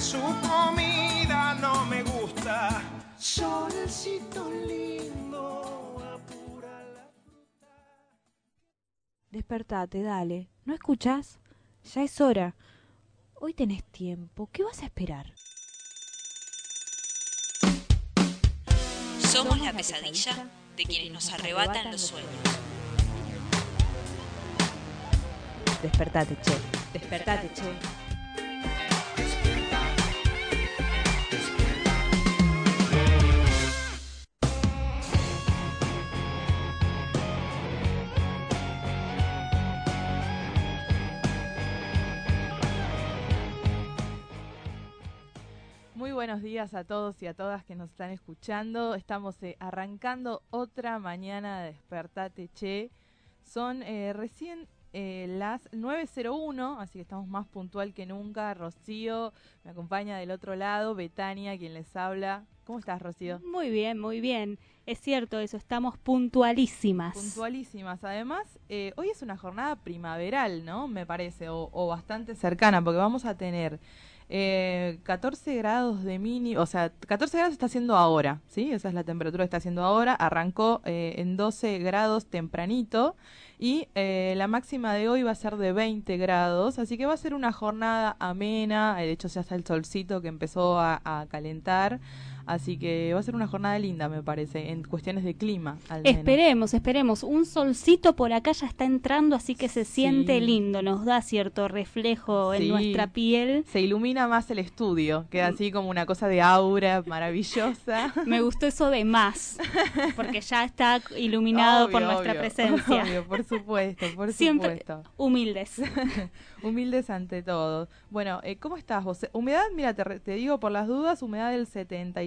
su comida no me gusta. Solcito lindo, apura la fruta. Despertate, dale. ¿No escuchas? Ya es hora. Hoy tenés tiempo. ¿Qué vas a esperar? Somos la pesadilla de quienes nos arrebatan los sueños. Despertate, che. Despertate, che. Buenos días a todos y a todas que nos están escuchando. Estamos eh, arrancando otra mañana de Despertate Che. Son eh, recién eh, las 9.01, así que estamos más puntual que nunca. Rocío me acompaña del otro lado, Betania, quien les habla. ¿Cómo estás, Rocío? Muy bien, muy bien. Es cierto eso, estamos puntualísimas. Puntualísimas. Además, eh, hoy es una jornada primaveral, ¿no? Me parece, o, o bastante cercana, porque vamos a tener eh, 14 grados de mínimo, o sea, 14 grados está haciendo ahora, ¿sí? Esa es la temperatura que está haciendo ahora. Arrancó eh, en 12 grados tempranito y eh, la máxima de hoy va a ser de 20 grados, así que va a ser una jornada amena. eh, De hecho, ya está el solcito que empezó a, a calentar. Así que va a ser una jornada linda, me parece, en cuestiones de clima. Al menos. Esperemos, esperemos. Un solcito por acá ya está entrando, así que se siente Sí. lindo, nos da cierto reflejo Sí. en nuestra piel. Se ilumina más el estudio, queda así como una cosa de aura maravillosa. Me gustó eso de más, porque ya está iluminado por nuestra obvio, presencia. obvio, por supuesto, por Siempre supuesto. humildes. Humildes ante todo. Bueno, eh, ¿cómo estás vos? Humedad, mira, te, digo por las dudas, humedad del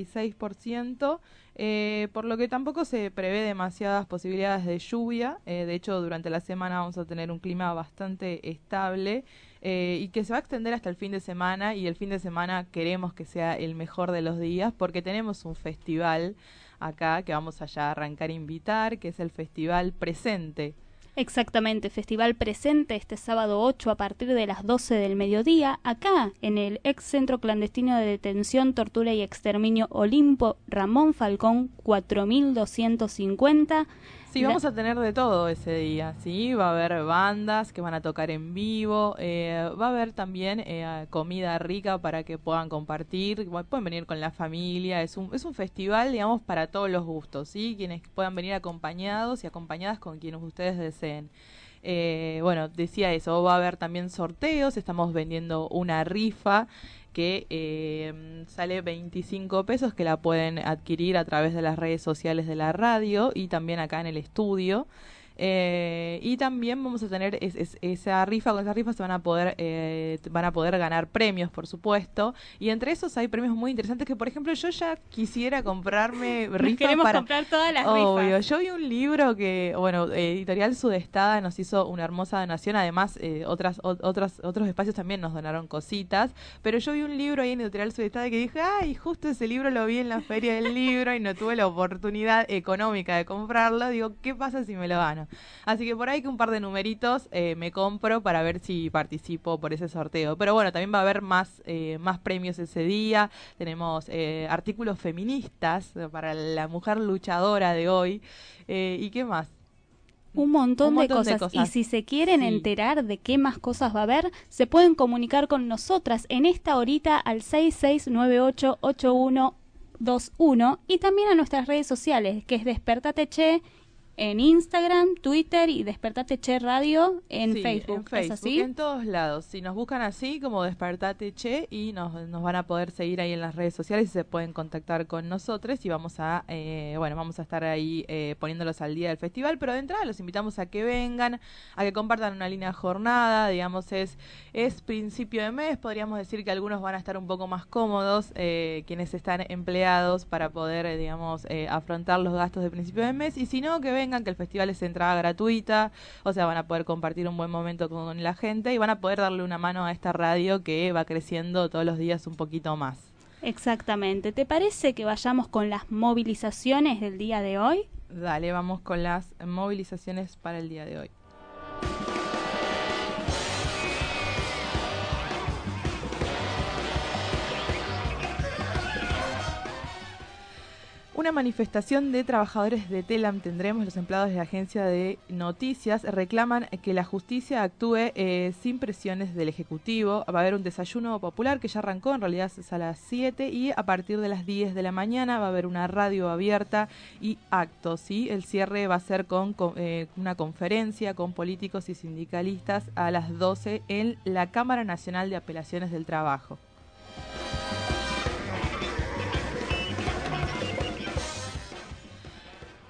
76%, eh, por lo que tampoco se prevé demasiadas posibilidades de lluvia. eh, de hecho, durante la semana vamos a tener un clima bastante estable eh, y que se va a extender hasta el fin de semana y el fin de semana queremos que sea el mejor de los días porque tenemos un festival acá que vamos allá a arrancar a invitar, que es el Festival Presente. Exactamente, festival presente este sábado 8 a partir de las 12 del mediodía, acá en el ex centro clandestino de detención, tortura y exterminio Olimpo Ramón Falcón 4250. Sí, vamos a tener de todo ese día, ¿sí? Va a haber bandas que van a tocar en vivo, eh, va a haber también eh, comida rica para que puedan compartir, pueden venir con la familia, es un, es un festival, digamos, para todos los gustos, ¿sí? Quienes puedan venir acompañados y acompañadas con quienes ustedes deseen. Eh, bueno, decía eso, va a haber también sorteos, estamos vendiendo una rifa que eh, sale 25 pesos que la pueden adquirir a través de las redes sociales de la radio y también acá en el estudio. Eh, y también vamos a tener es- es- esa rifa, con esa rifa se van a poder eh, van a poder ganar premios, por supuesto. Y entre esos hay premios muy interesantes que, por ejemplo, yo ya quisiera comprarme rifas queremos para comprar todas las Obvio, rifas. yo vi un libro que, bueno, Editorial Sudestada nos hizo una hermosa donación, además eh, otras, o- otras, otros espacios también nos donaron cositas, pero yo vi un libro ahí en Editorial Sudestada que dije, ay, justo ese libro lo vi en la feria del libro y no tuve la oportunidad económica de comprarlo, digo, ¿qué pasa si me lo gano? Así que por ahí que un par de numeritos eh, me compro para ver si participo por ese sorteo. Pero bueno, también va a haber más, eh, más premios ese día. Tenemos eh, artículos feministas para la mujer luchadora de hoy. Eh, ¿Y qué más? Un montón, Un montón de, de cosas. cosas. Y si se quieren Sí. enterar de qué más cosas va a haber, se pueden comunicar con nosotras en esta horita al 66988121 y también a nuestras redes sociales, que es Despertate Che en Instagram, Twitter y Despertate Che Radio en Sí, Facebook. En Facebook, ¿Es así? en todos lados. Si nos buscan así, como Despertate Che, y nos, nos van a poder seguir ahí en las redes sociales y se pueden contactar con nosotros y vamos a, eh, bueno, vamos a estar ahí eh, poniéndolos al día del festival. Pero de entrada los invitamos a que vengan, a que compartan una línea jornada. Digamos, es, es principio de mes. Podríamos decir que algunos van a estar un poco más cómodos, eh, quienes están empleados para poder, eh, digamos, eh, afrontar los gastos de principio de mes. Y si no, que vengan, que el festival es entrada gratuita. O sea, van a poder compartir un buen momento con la gente y van a poder darle una mano a esta radio que va creciendo todos los días un poquito más. Exactamente. ¿Te parece que vayamos con las movilizaciones del día de hoy? Dale, vamos con las movilizaciones para el día de hoy. Una manifestación de trabajadores de Telam tendremos, los empleados de la agencia de noticias reclaman que la justicia actúe eh, sin presiones del Ejecutivo. Va a haber un desayuno popular que ya arrancó, en realidad es a las 7 y a partir de las 10 de la mañana va a haber una radio abierta y actos. ¿sí? El cierre va a ser con, eh, una conferencia con políticos y sindicalistas a las 12 en la Cámara Nacional de Apelaciones del Trabajo.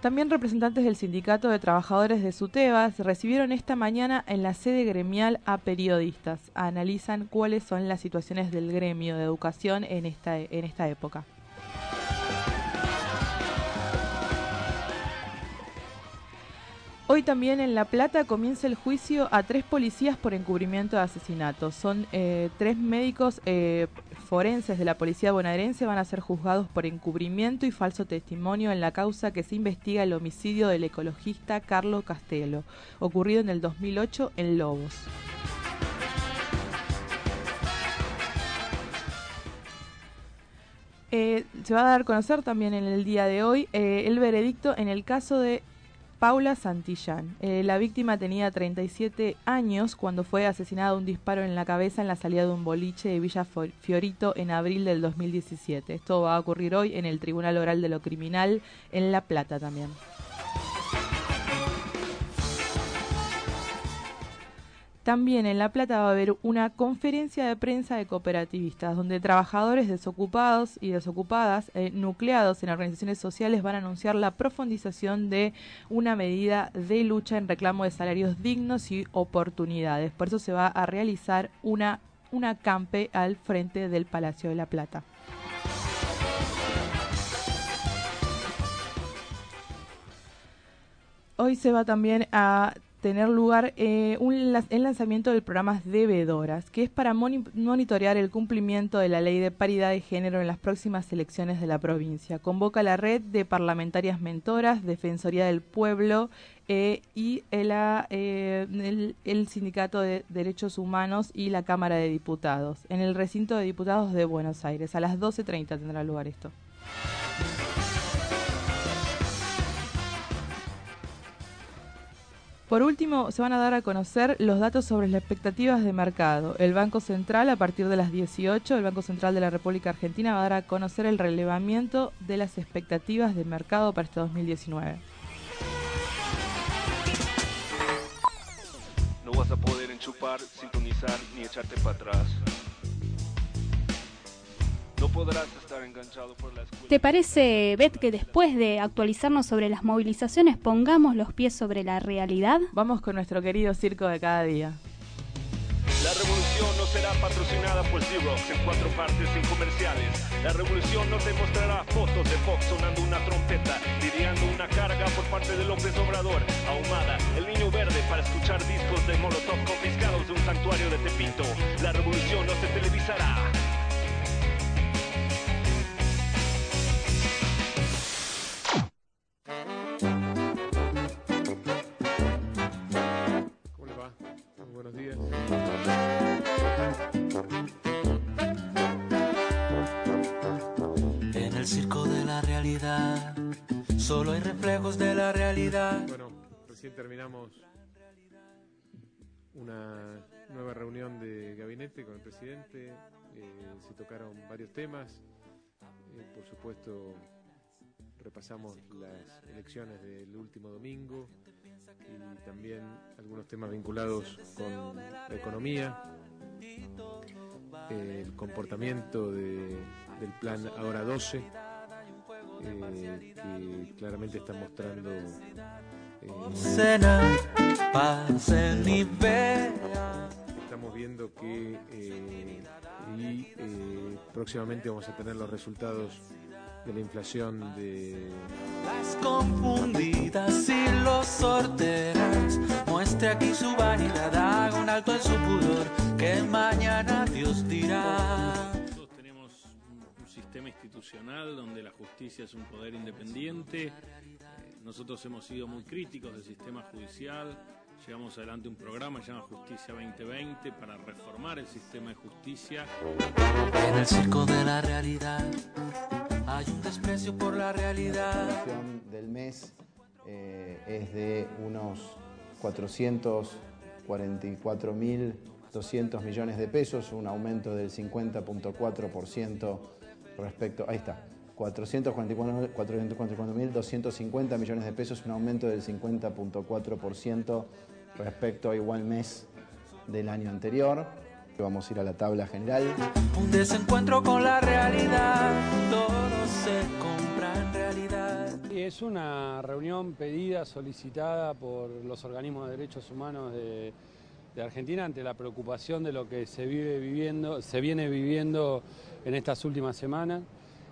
También representantes del Sindicato de Trabajadores de Sutebas recibieron esta mañana en la sede gremial a periodistas. Analizan cuáles son las situaciones del gremio de educación en esta, en esta época. Hoy también en La Plata comienza el juicio a tres policías por encubrimiento de asesinatos. Son eh, tres médicos eh, forenses de la policía bonaerense van a ser juzgados por encubrimiento y falso testimonio en la causa que se investiga el homicidio del ecologista Carlos Castelo, ocurrido en el 2008 en Lobos. Eh, se va a dar a conocer también en el día de hoy el veredicto en el caso de Paula Santillán. Eh, la víctima tenía 37 años cuando fue asesinada un disparo en la cabeza en la salida de un boliche de Villa Fiorito en abril del 2017. Esto va a ocurrir hoy en el Tribunal Oral de lo Criminal en La Plata también. También en La Plata va a haber una conferencia de prensa de cooperativistas, donde trabajadores desocupados y desocupadas eh, nucleados en organizaciones sociales van a anunciar la profundización de una medida de lucha en reclamo de salarios dignos y oportunidades. Por eso se va a realizar una, una campe al frente del Palacio de La Plata. Hoy se va también a tener lugar eh, un, el lanzamiento del programa Debedoras, que es para monitorear el cumplimiento de la ley de paridad de género en las próximas elecciones de la provincia. Convoca la red de parlamentarias mentoras, Defensoría del Pueblo eh, y eh, el, el, Sindicato de Derechos Humanos y la Cámara de Diputados, en el recinto de diputados de Buenos Aires. A las 12.30 tendrá lugar esto. Por último, se van a dar a conocer los datos sobre las expectativas de mercado. El Banco Central, a partir de las 18, el Banco Central de la República Argentina va a dar a conocer el relevamiento de las expectativas de mercado para este 2019. No vas a poder enchupar, sintonizar ni echarte para atrás. No podrás estar enganchado por la escuela. ¿Te parece, Beth, que después de actualizarnos sobre las movilizaciones pongamos los pies sobre la realidad? Vamos con nuestro querido circo de cada día. La revolución no será patrocinada por Xerox en cuatro partes sin comerciales. La revolución no te mostrará fotos de Fox sonando una trompeta, lidiando una carga por parte de López Obrador, ahumada, el niño verde para escuchar discos de Molotov confiscados de un santuario de Tepito. La revolución no se televisará. Terminamos una nueva reunión de gabinete con el presidente. Eh, se tocaron varios temas. Eh, por supuesto, repasamos las elecciones del último domingo y también algunos temas vinculados con la economía, el comportamiento de- del plan Ahora 12, eh, que claramente está mostrando Estamos viendo que eh, y, eh, próximamente vamos a tener los resultados de la inflación de Las confundidas y los sorteras. Muestre aquí su vanidad, haga un alto en su pudor, que mañana Dios dirá. Nosotros tenemos un, un sistema institucional donde la justicia es un poder independiente. Nosotros hemos sido muy críticos del sistema judicial. Llevamos adelante un programa que se llama Justicia 2020 para reformar el sistema de justicia. En el circo de la realidad Hay un desprecio por la realidad. La inflación del mes eh, es de unos 444.200 millones de pesos, un aumento del 50.4% respecto, ahí está, 444.250 444.250 millones de pesos, un aumento del 50.4% respecto a igual mes del año anterior. Vamos a ir a la tabla general. Un desencuentro con la realidad, todo se compra en realidad. Y es una reunión pedida, solicitada por los organismos de derechos humanos de, de Argentina ante la preocupación de lo que se vive viviendo, se viene viviendo en estas últimas semanas,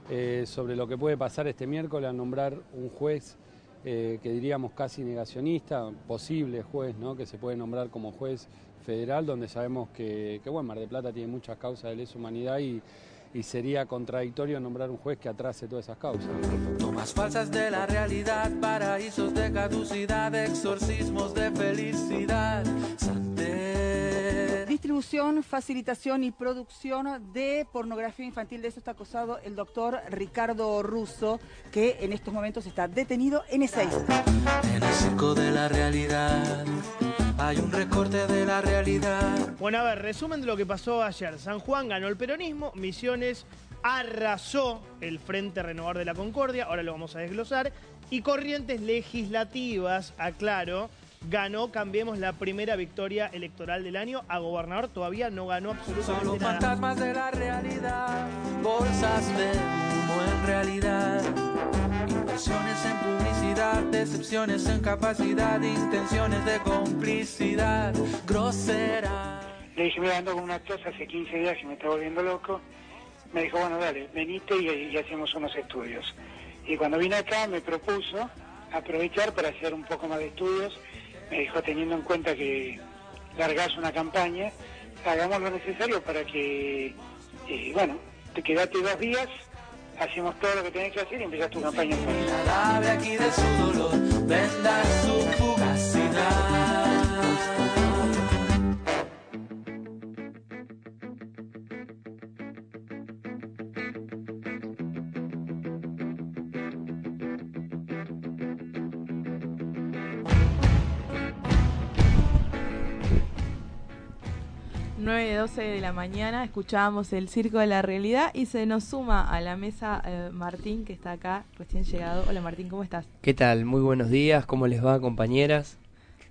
eh, sobre lo que puede pasar este miércoles a nombrar un juez eh, que diríamos casi negacionista, posible juez, ¿no? que se puede nombrar como juez federal, donde sabemos que, que bueno, Mar de Plata tiene muchas causas de lesa humanidad y, y sería contradictorio nombrar un juez que atrase todas esas causas. Tomas falsas de la realidad, paraísos de caducidad, exorcismos de felicidad. Distribución, facilitación y producción de pornografía infantil. De eso está acusado el doctor Ricardo Russo, que en estos momentos está detenido en E6. En el circo de la realidad hay un recorte de la realidad. Bueno, a ver, resumen de lo que pasó ayer. San Juan ganó el peronismo, Misiones arrasó el Frente Renovador de la Concordia, ahora lo vamos a desglosar, y Corrientes Legislativas, aclaro, ganó, cambiemos, la primera victoria electoral del año. A gobernador todavía no ganó Solo absolutamente nada. fantasmas de la realidad, bolsas de humo en realidad. Inversiones en publicidad, decepciones en capacidad, intenciones de complicidad, grosera. Le dije, mira, ando con una tos hace 15 días que me está volviendo loco. Me dijo, bueno, dale, venite y, y hacemos unos estudios. Y cuando vine acá me propuso aprovechar para hacer un poco más de estudios. Me dijo, teniendo en cuenta que largás una campaña, hagamos lo necesario para que, eh, bueno, te quedaste dos días, hacemos todo lo que tenés que hacer y empezás tu campaña aquí de. Nueve y 12 de la mañana escuchábamos el Circo de la Realidad y se nos suma a la mesa eh, Martín que está acá recién llegado. Hola Martín, ¿cómo estás? ¿Qué tal? Muy buenos días, ¿cómo les va compañeras?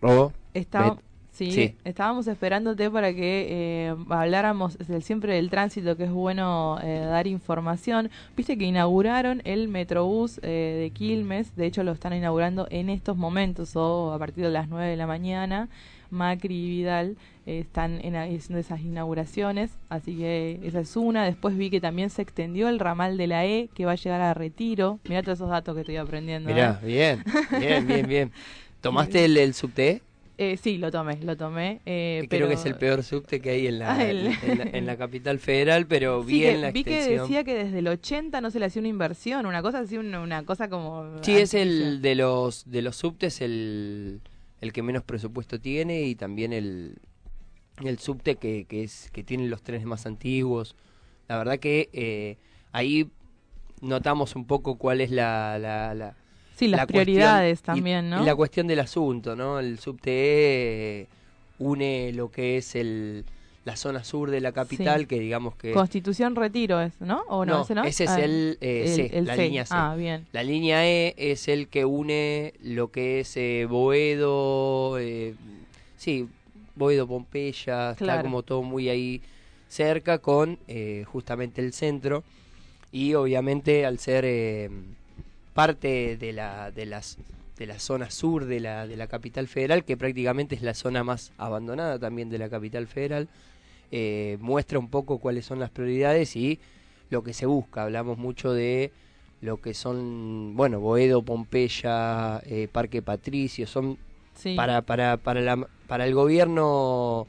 Robo. Está- Bet- sí, Sí. estábamos esperándote para que eh, habláramos del- siempre del tránsito, que es bueno eh, dar información. Viste que inauguraron el Metrobús eh, de Quilmes, de hecho lo están inaugurando en estos momentos o a partir de las 9 de la mañana. Macri y Vidal están en, haciendo esas inauguraciones, así que esa es una. Después vi que también se extendió el ramal de la E, que va a llegar a Retiro. Mirá todos esos datos que estoy aprendiendo. Mirá, ¿eh? bien, bien, bien, bien. ¿Tomaste el, el subte? Eh, sí, lo tomé, lo tomé. eh, Creo pero- que es el peor subte que hay en la, Ah, el- en la, en la capital federal, pero Sí, bien que la vi que extensión. decía que desde el 80 no se le hacía una inversión, una cosa así, una, una cosa como... Sí, es el de los de los subtes el, el que menos presupuesto tiene y también el, el subte que, que es que tiene los trenes más antiguos. La verdad que eh, ahí notamos un poco cuál es la, la, la- Sí, las la prioridades también, ¿no? Y la cuestión del asunto, ¿no? El subte eh, une lo que es el la zona sur de la capital, Sí. que digamos que Constitución Retiro es, ¿no? ¿O no? no, ese no? ese es Ah, el, eh, C, el la C. línea C. Ah, bien. La línea E es el que une lo que es eh, Boedo, eh, sí, Boedo, Pompeya, está como todo muy ahí cerca con eh, justamente el centro y obviamente al ser eh, parte de la, de las de la zona sur de la, de la capital federal, que prácticamente es la zona más abandonada también de la capital federal, eh, muestra un poco cuáles son las prioridades y lo que se busca. Hablamos mucho de lo que son, bueno, Boedo, Pompeya, eh, Parque Patricio, son Sí. para, para, para, la, para el gobierno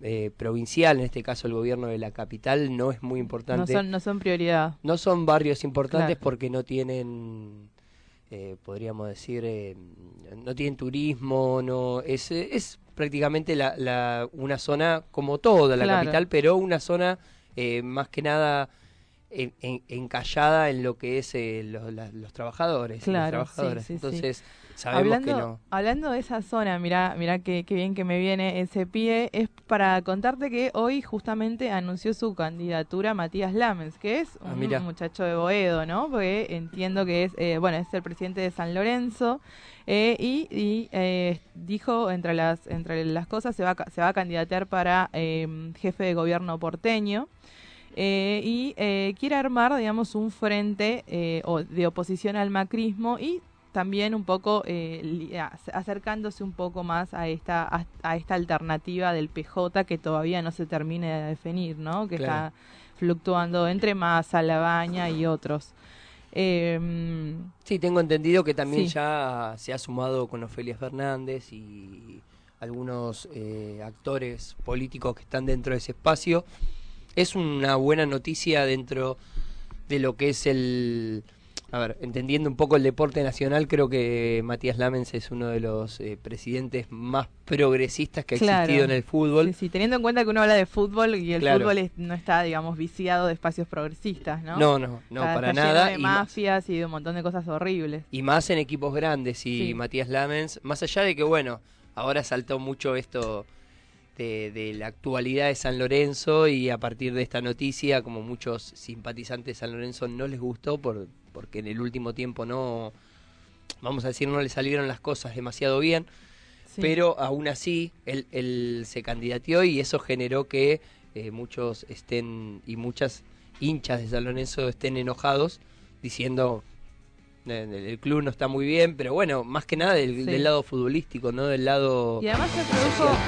eh, provincial, en este caso el gobierno de la capital, no es muy No importante. son, no son prioridad. No son barrios importantes Claro. porque no tienen, eh, podríamos decir, eh, no tienen turismo, no es, es prácticamente la, la, una zona como toda la Claro. capital, pero una zona eh, más que nada en- en- encallada en lo que es eh, lo- la- los trabajadores Claro, sí, sí. Entonces, sabemos hablando, que no. Hablando de esa zona, mira, mira qué, bien que me viene ese pie, es para contarte que hoy justamente anunció su candidatura Matías Lamens, que es Ah, un mirá. muchacho de Boedo, ¿no? Porque entiendo que es, eh, bueno, es el presidente de San Lorenzo eh, y, y, eh, dijo entre las entre las cosas se va se va a candidatear para eh, jefe de gobierno porteño. Eh, y eh, quiere armar, digamos, un frente eh, o- de oposición al macrismo y también un poco eh, acercándose un poco más a esta a, a esta alternativa del PJ que todavía no se termina de definir, ¿no? Que Claro. está fluctuando entre Massa, Labaña y otros. Eh, Sí, tengo entendido que también Sí. ya se ha sumado con Ofelia Fernández y algunos eh, actores políticos que están dentro de ese espacio. Es una buena noticia dentro de lo que es el... A ver, entendiendo un poco el deporte nacional, creo que Matías Lamens es uno de los eh, presidentes más progresistas que ha Claro. existido en el fútbol. Sí, sí, teniendo en cuenta que uno habla de fútbol y el Claro. fútbol es- no está, digamos, viciado de espacios progresistas, ¿no? No, no, no, Está- para está nada, Lleno de y más- mafias y de un montón de cosas horribles. Y más en equipos grandes y Sí. Matías Lamens, más allá de que, bueno, ahora saltó mucho esto de, de la actualidad de San Lorenzo y a partir de esta noticia, como muchos simpatizantes de San Lorenzo no les gustó por, porque en el último tiempo no, vamos a decir, no le salieron las cosas demasiado bien, Sí. pero aún así él, él se candidateó y eso generó que eh, muchos estén y muchas hinchas de San Lorenzo estén enojados diciendo "Eh, el, el club no está muy bien, pero bueno, más que nada del, Sí. del lado futbolístico, no del lado Y además se produjo,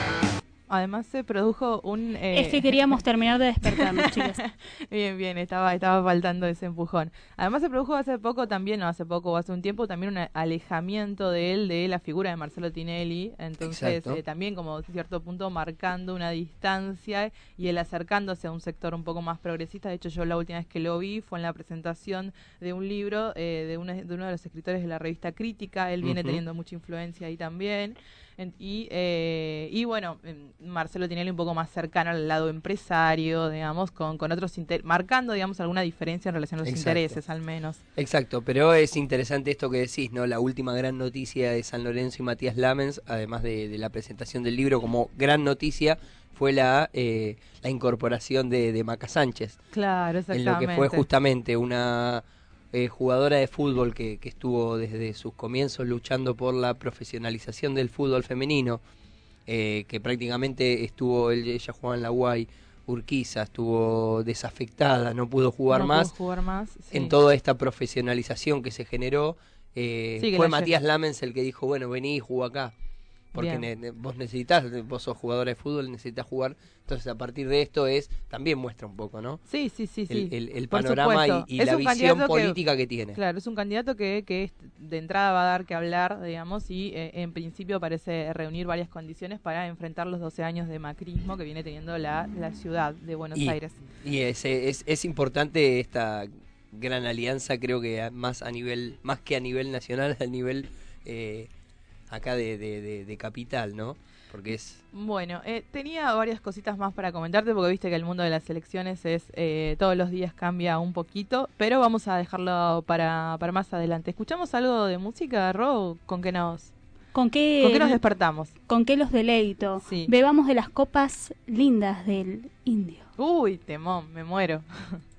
además se produjo un... eh, Es que queríamos terminar de despertarnos, chicas. bien, bien, estaba, estaba faltando ese empujón. Además se produjo hace poco también, no hace poco o hace un tiempo, también un alejamiento de él de la figura de Marcelo Tinelli. Entonces Exacto. eh, también como a cierto punto marcando una distancia y él acercándose a un sector un poco más progresista. De hecho yo la última vez que lo vi fue en la presentación de un libro eh, de, una- de uno de los escritores de la revista Crítica. Él viene teniendo mucha influencia ahí también. En- y, eh, y bueno, em, Marcelo Tinelli un poco más cercano al lado empresario, digamos, con, con otros marcando, digamos, alguna diferencia en relación a los Exacto. intereses, al menos. Exacto, pero es interesante esto que decís, ¿no? La última gran noticia de San Lorenzo y Matías Lamens, además de, de la presentación del libro como gran noticia, fue la, eh, la incorporación de, de Maca Sánchez. Claro, En exactamente. lo que fue justamente una eh, jugadora de fútbol que, que estuvo desde sus comienzos luchando por la profesionalización del fútbol femenino, eh, que prácticamente estuvo, ella jugaba en la UAI, Urquiza, estuvo desafectada, no pudo jugar No pudo más. jugar más, sí. En toda esta profesionalización que se generó, eh, Sí, que fue la Matías Lamens el que dijo, bueno, vení y jugá acá. Porque ne- ne- vos necesitas, vos sos jugadora de fútbol, necesitas jugar. Entonces, a partir de esto es, también muestra un poco, ¿no? Sí, sí, sí, sí. El, el- el Por panorama y, la visión política que, tiene. Claro, es un candidato que, que de entrada va a dar que hablar, digamos, y eh, en principio parece reunir varias condiciones para enfrentar los 12 años de macrismo que viene teniendo la, la ciudad de Buenos y, Aires. y es, es, es importante esta gran alianza, creo que más a nivel, más que a nivel nacional, a nivel eh, acá de, de, de- de capital, ¿no? Porque es Bueno, eh, tenía varias cositas más para comentarte porque viste que el mundo de las elecciones es eh, todos los días cambia un poquito, pero vamos a dejarlo para, para más adelante. ¿Escuchamos algo de música, Ro? ¿Con qué nos, ¿Con qué, ¿Con qué nos despertamos? ¿Con qué los deleito? Sí. Bebamos de las copas lindas del indio. Uy, temón, me muero.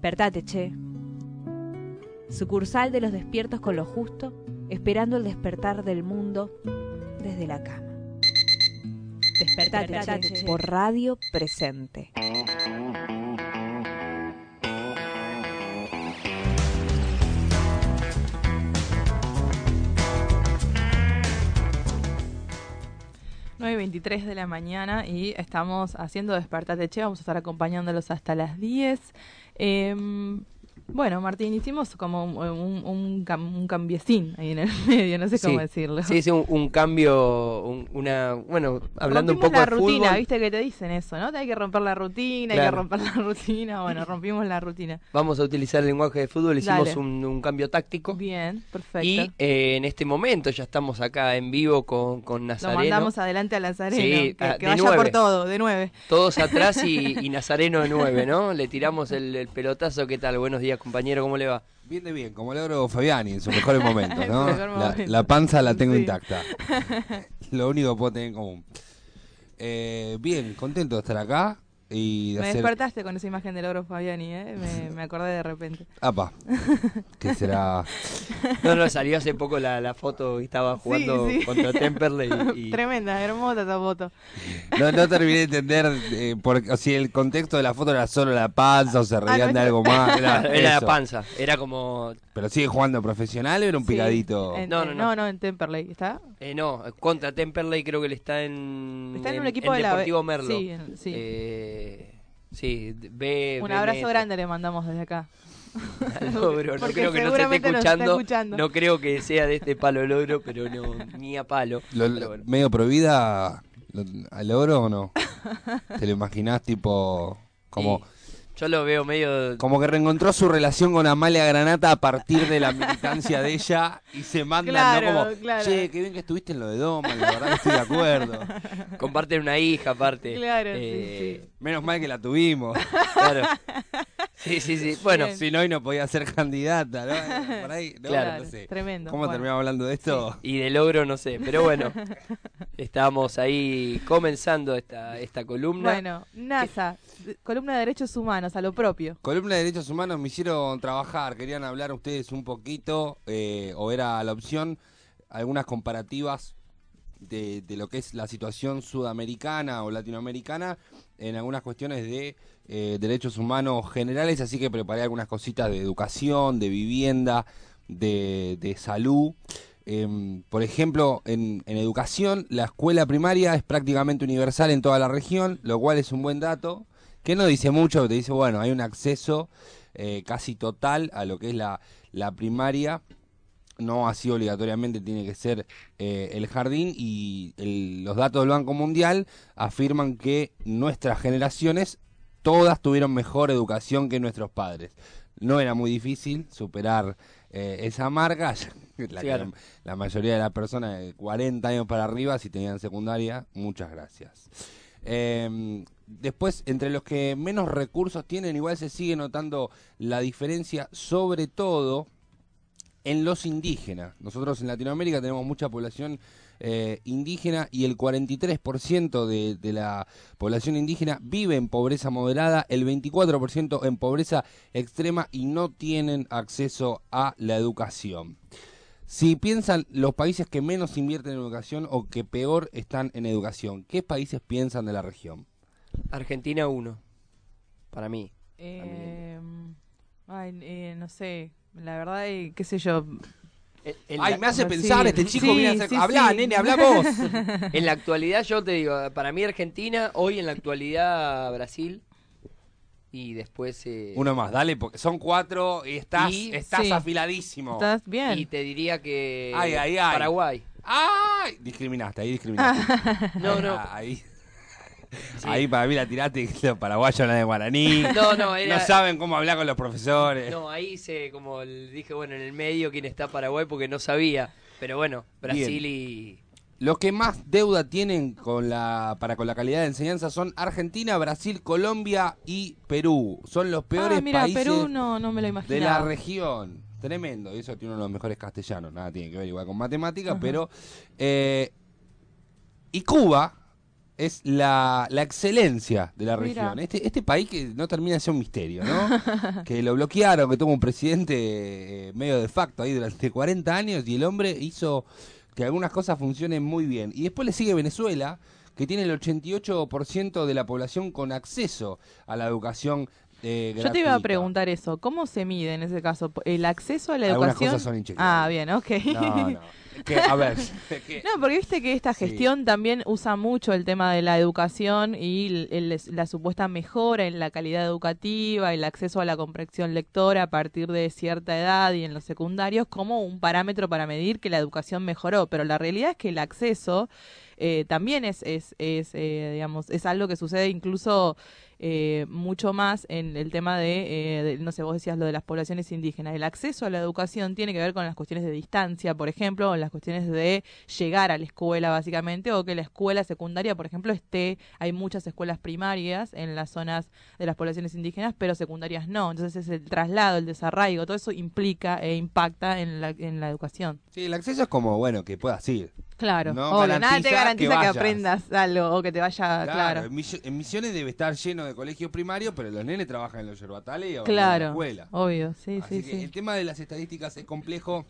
Despertate, che. Sucursal de los despiertos con lo justo, esperando el despertar del mundo desde la cama. Despertate, Despertate, che, che. por radio presente. Nueve y 23 de la mañana y estamos haciendo Despertate Che. Vamos a estar acompañándolos hasta las 10. Em, bueno, Martín, hicimos como un, un, un, cam- un cambiecín ahí en el medio, no sé cómo Sí, decirlo. Sí, sí, un, un cambio, un- una, bueno, hablando un Rompimos poco la de rutina, fútbol. viste que te dicen eso, ¿no? Te hay que romper la rutina, hay que Claro. romper la rutina. Bueno, rompimos la rutina. Vamos a utilizar el lenguaje de fútbol, hicimos un, un cambio táctico. Bien, perfecto. Y eh, en este momento ya estamos acá en vivo con, con Lo Nazareno. mandamos adelante a Lazareno, Sí, que, ah, que vaya nueve. por todo, de nueve. Todos atrás y, y Nazareno de nueve, ¿no? Le tiramos el, el pelotazo. ¿Qué tal? Buenos días, compañero. ¿Cómo le va? Bien de bien, como logro Fabiani en sus mejores momentos, ¿no? Mejor La, momento. la panza la tengo Sí. intacta. Lo único que puedo tener en común. Eh, bien, contento de estar acá y de Me hacer... despertaste con esa imagen del oro Fabiani, ¿eh? Me, me acordé de repente. Apa, que será... No, no, salió hace poco la, la foto que estaba jugando Sí, sí. contra Temperley. Y, y- Tremenda, hermosa esa foto. No, no terminé de entender eh, por- o si el contexto de la foto era solo la panza o se reían Ah, no, de algo más. Era, era la panza. Era como. ¿Pero sigue jugando profesional o era un Sí, picadito? en- No, en- no, no, no. no, en Temperley, ¿está? Eh, no, contra Temperley creo que le está en. Está en un equipo de la Deportivo B- Merlo. sí, en- sí. Eh, sí, ve. Un ve abrazo grande le mandamos desde acá. Al logro. No creo que no se esté escuchando. escuchando. No creo que sea de este palo logro, pero no, ni a palo. Lo- Pero bueno. ¿Medio prohibida lo- al oro o no? ¿Te lo imaginás tipo como... Yo lo veo medio. Como que reencontró su relación con Amalia Granata a partir de la militancia de ella y se mandan, Claro, ¿no? Como, claro. che, qué bien que estuviste en lo de Doma, la verdad que estoy de acuerdo. Comparten una hija aparte. Claro, sí, Eh, Menos mal que la tuvimos. Claro. Sí, sí, sí. Bueno. Si no, hoy no podía ser candidata, ¿no? Por ahí, no, Claro. no sé. Tremendo, ¿Cómo bueno. terminamos hablando de esto? Y de logro no sé, pero bueno, estábamos ahí comenzando esta, esta columna. Bueno, NASA, columna de derechos humanos, a lo propio. Columna de Derechos Humanos me hicieron trabajar, querían hablar ustedes un poquito, eh, o era la opción, algunas comparativas de, lo que es la situación sudamericana o latinoamericana en algunas cuestiones de eh, derechos humanos generales, así que preparé algunas cositas de educación, de vivienda, de, de salud. Em, por ejemplo, en, en educación, la escuela primaria es prácticamente universal en toda la región, lo cual es un buen dato, que no dice mucho, te dice, bueno, hay un acceso eh, casi total a lo que es la, la primaria, no así obligatoriamente tiene que ser eh, el jardín y el- los datos del Banco Mundial afirman que nuestras generaciones todas tuvieron mejor educación que nuestros padres. No era muy difícil superar eh, esa marca. La, Claro. la mayoría de las personas de 40 años para arriba, si tenían secundaria, muchas gracias. Eh, después, entre los que menos recursos tienen, igual se sigue notando la diferencia, sobre todo en los indígenas. Nosotros en Latinoamérica tenemos mucha población eh, indígena y el 43% de, de la población indígena vive en pobreza moderada, el 24% en pobreza extrema y no tienen acceso a la educación. Si piensan los países que menos invierten en educación o que peor están en educación, ¿qué países piensan de la región? Argentina 1, para mí. Eh, ay, eh, no sé, la verdad, eh, qué sé yo. Ay, me hace Sí, pensar, este chico sí, viene a hacer... sí, Habla, sí. nene, habla vos. en la actualidad, yo te digo, para mí Argentina, hoy en la actualidad Brasil y después... eh, Uno más, dale, porque son cuatro y estás, Y- estás sí. afiladísimo. Estás bien. Y te diría que Ay, ay, ay. Paraguay. ¡Ay! Discriminaste, ahí discriminaste. No, no. Ahí. Ahí para mí la tiraste que los paraguayos hablan de guaraní. No, no, era- saben cómo hablar con los profesores. No, ahí se, como dije, bueno, en el medio quién está Paraguay porque no sabía. Pero bueno, Brasil y... Los que más deuda tienen con la, para con la calidad de enseñanza son Argentina, Brasil, Colombia y Perú. Son los peores ah, mira, países Perú no, no me lo imaginaba. de la región. Tremendo. Y eso tiene uno de los mejores castellanos. Nada tiene que ver igual con matemática, pero... eh, y Cuba es la, la excelencia de la Mira. región. Este, este país que no termina de ser un misterio, ¿no? que lo bloquearon, que tuvo un presidente eh, medio de facto ahí durante 40 años y el hombre hizo que algunas cosas funcionen muy bien. Y después le sigue Venezuela, que tiene el 88% de la población con acceso a la educación eh, Yo te iba a preguntar eso, ¿cómo se mide en ese caso? ¿El acceso a la Algunas educación? cosas son inchequeables. Ah, bien, ok. No, no. Que, a ver, que- No, porque viste que esta Sí. gestión también usa mucho el tema de la educación y el- el- la supuesta mejora en la calidad educativa, el acceso a la comprensión lectora a partir de cierta edad y en los secundarios como un parámetro para medir que la educación mejoró. Pero la realidad es que el acceso eh, también es, es, es eh, digamos, es algo que sucede incluso eh, mucho más en el tema de, eh, de- no sé, vos decías lo de las poblaciones indígenas. El acceso a la educación tiene que ver con las cuestiones de distancia, por ejemplo, o las cuestiones de llegar a la escuela, básicamente, o que la escuela secundaria, por ejemplo, esté, hay muchas escuelas primarias en las zonas de las poblaciones indígenas, pero secundarias no. Entonces, es el traslado, el desarraigo, todo eso implica e impacta en la, en la educación. Sí, el acceso es como, bueno, que puedas ir. Claro, No obvio, nada te garantiza que, aprendas algo o que te vaya, Claro, claro. En, Misiones debe estar lleno de colegios primarios, pero los nenes trabajan en los yerbatales y abandonan Claro, la escuela. obvio, sí, Así sí, que sí. el tema de las estadísticas es complejo.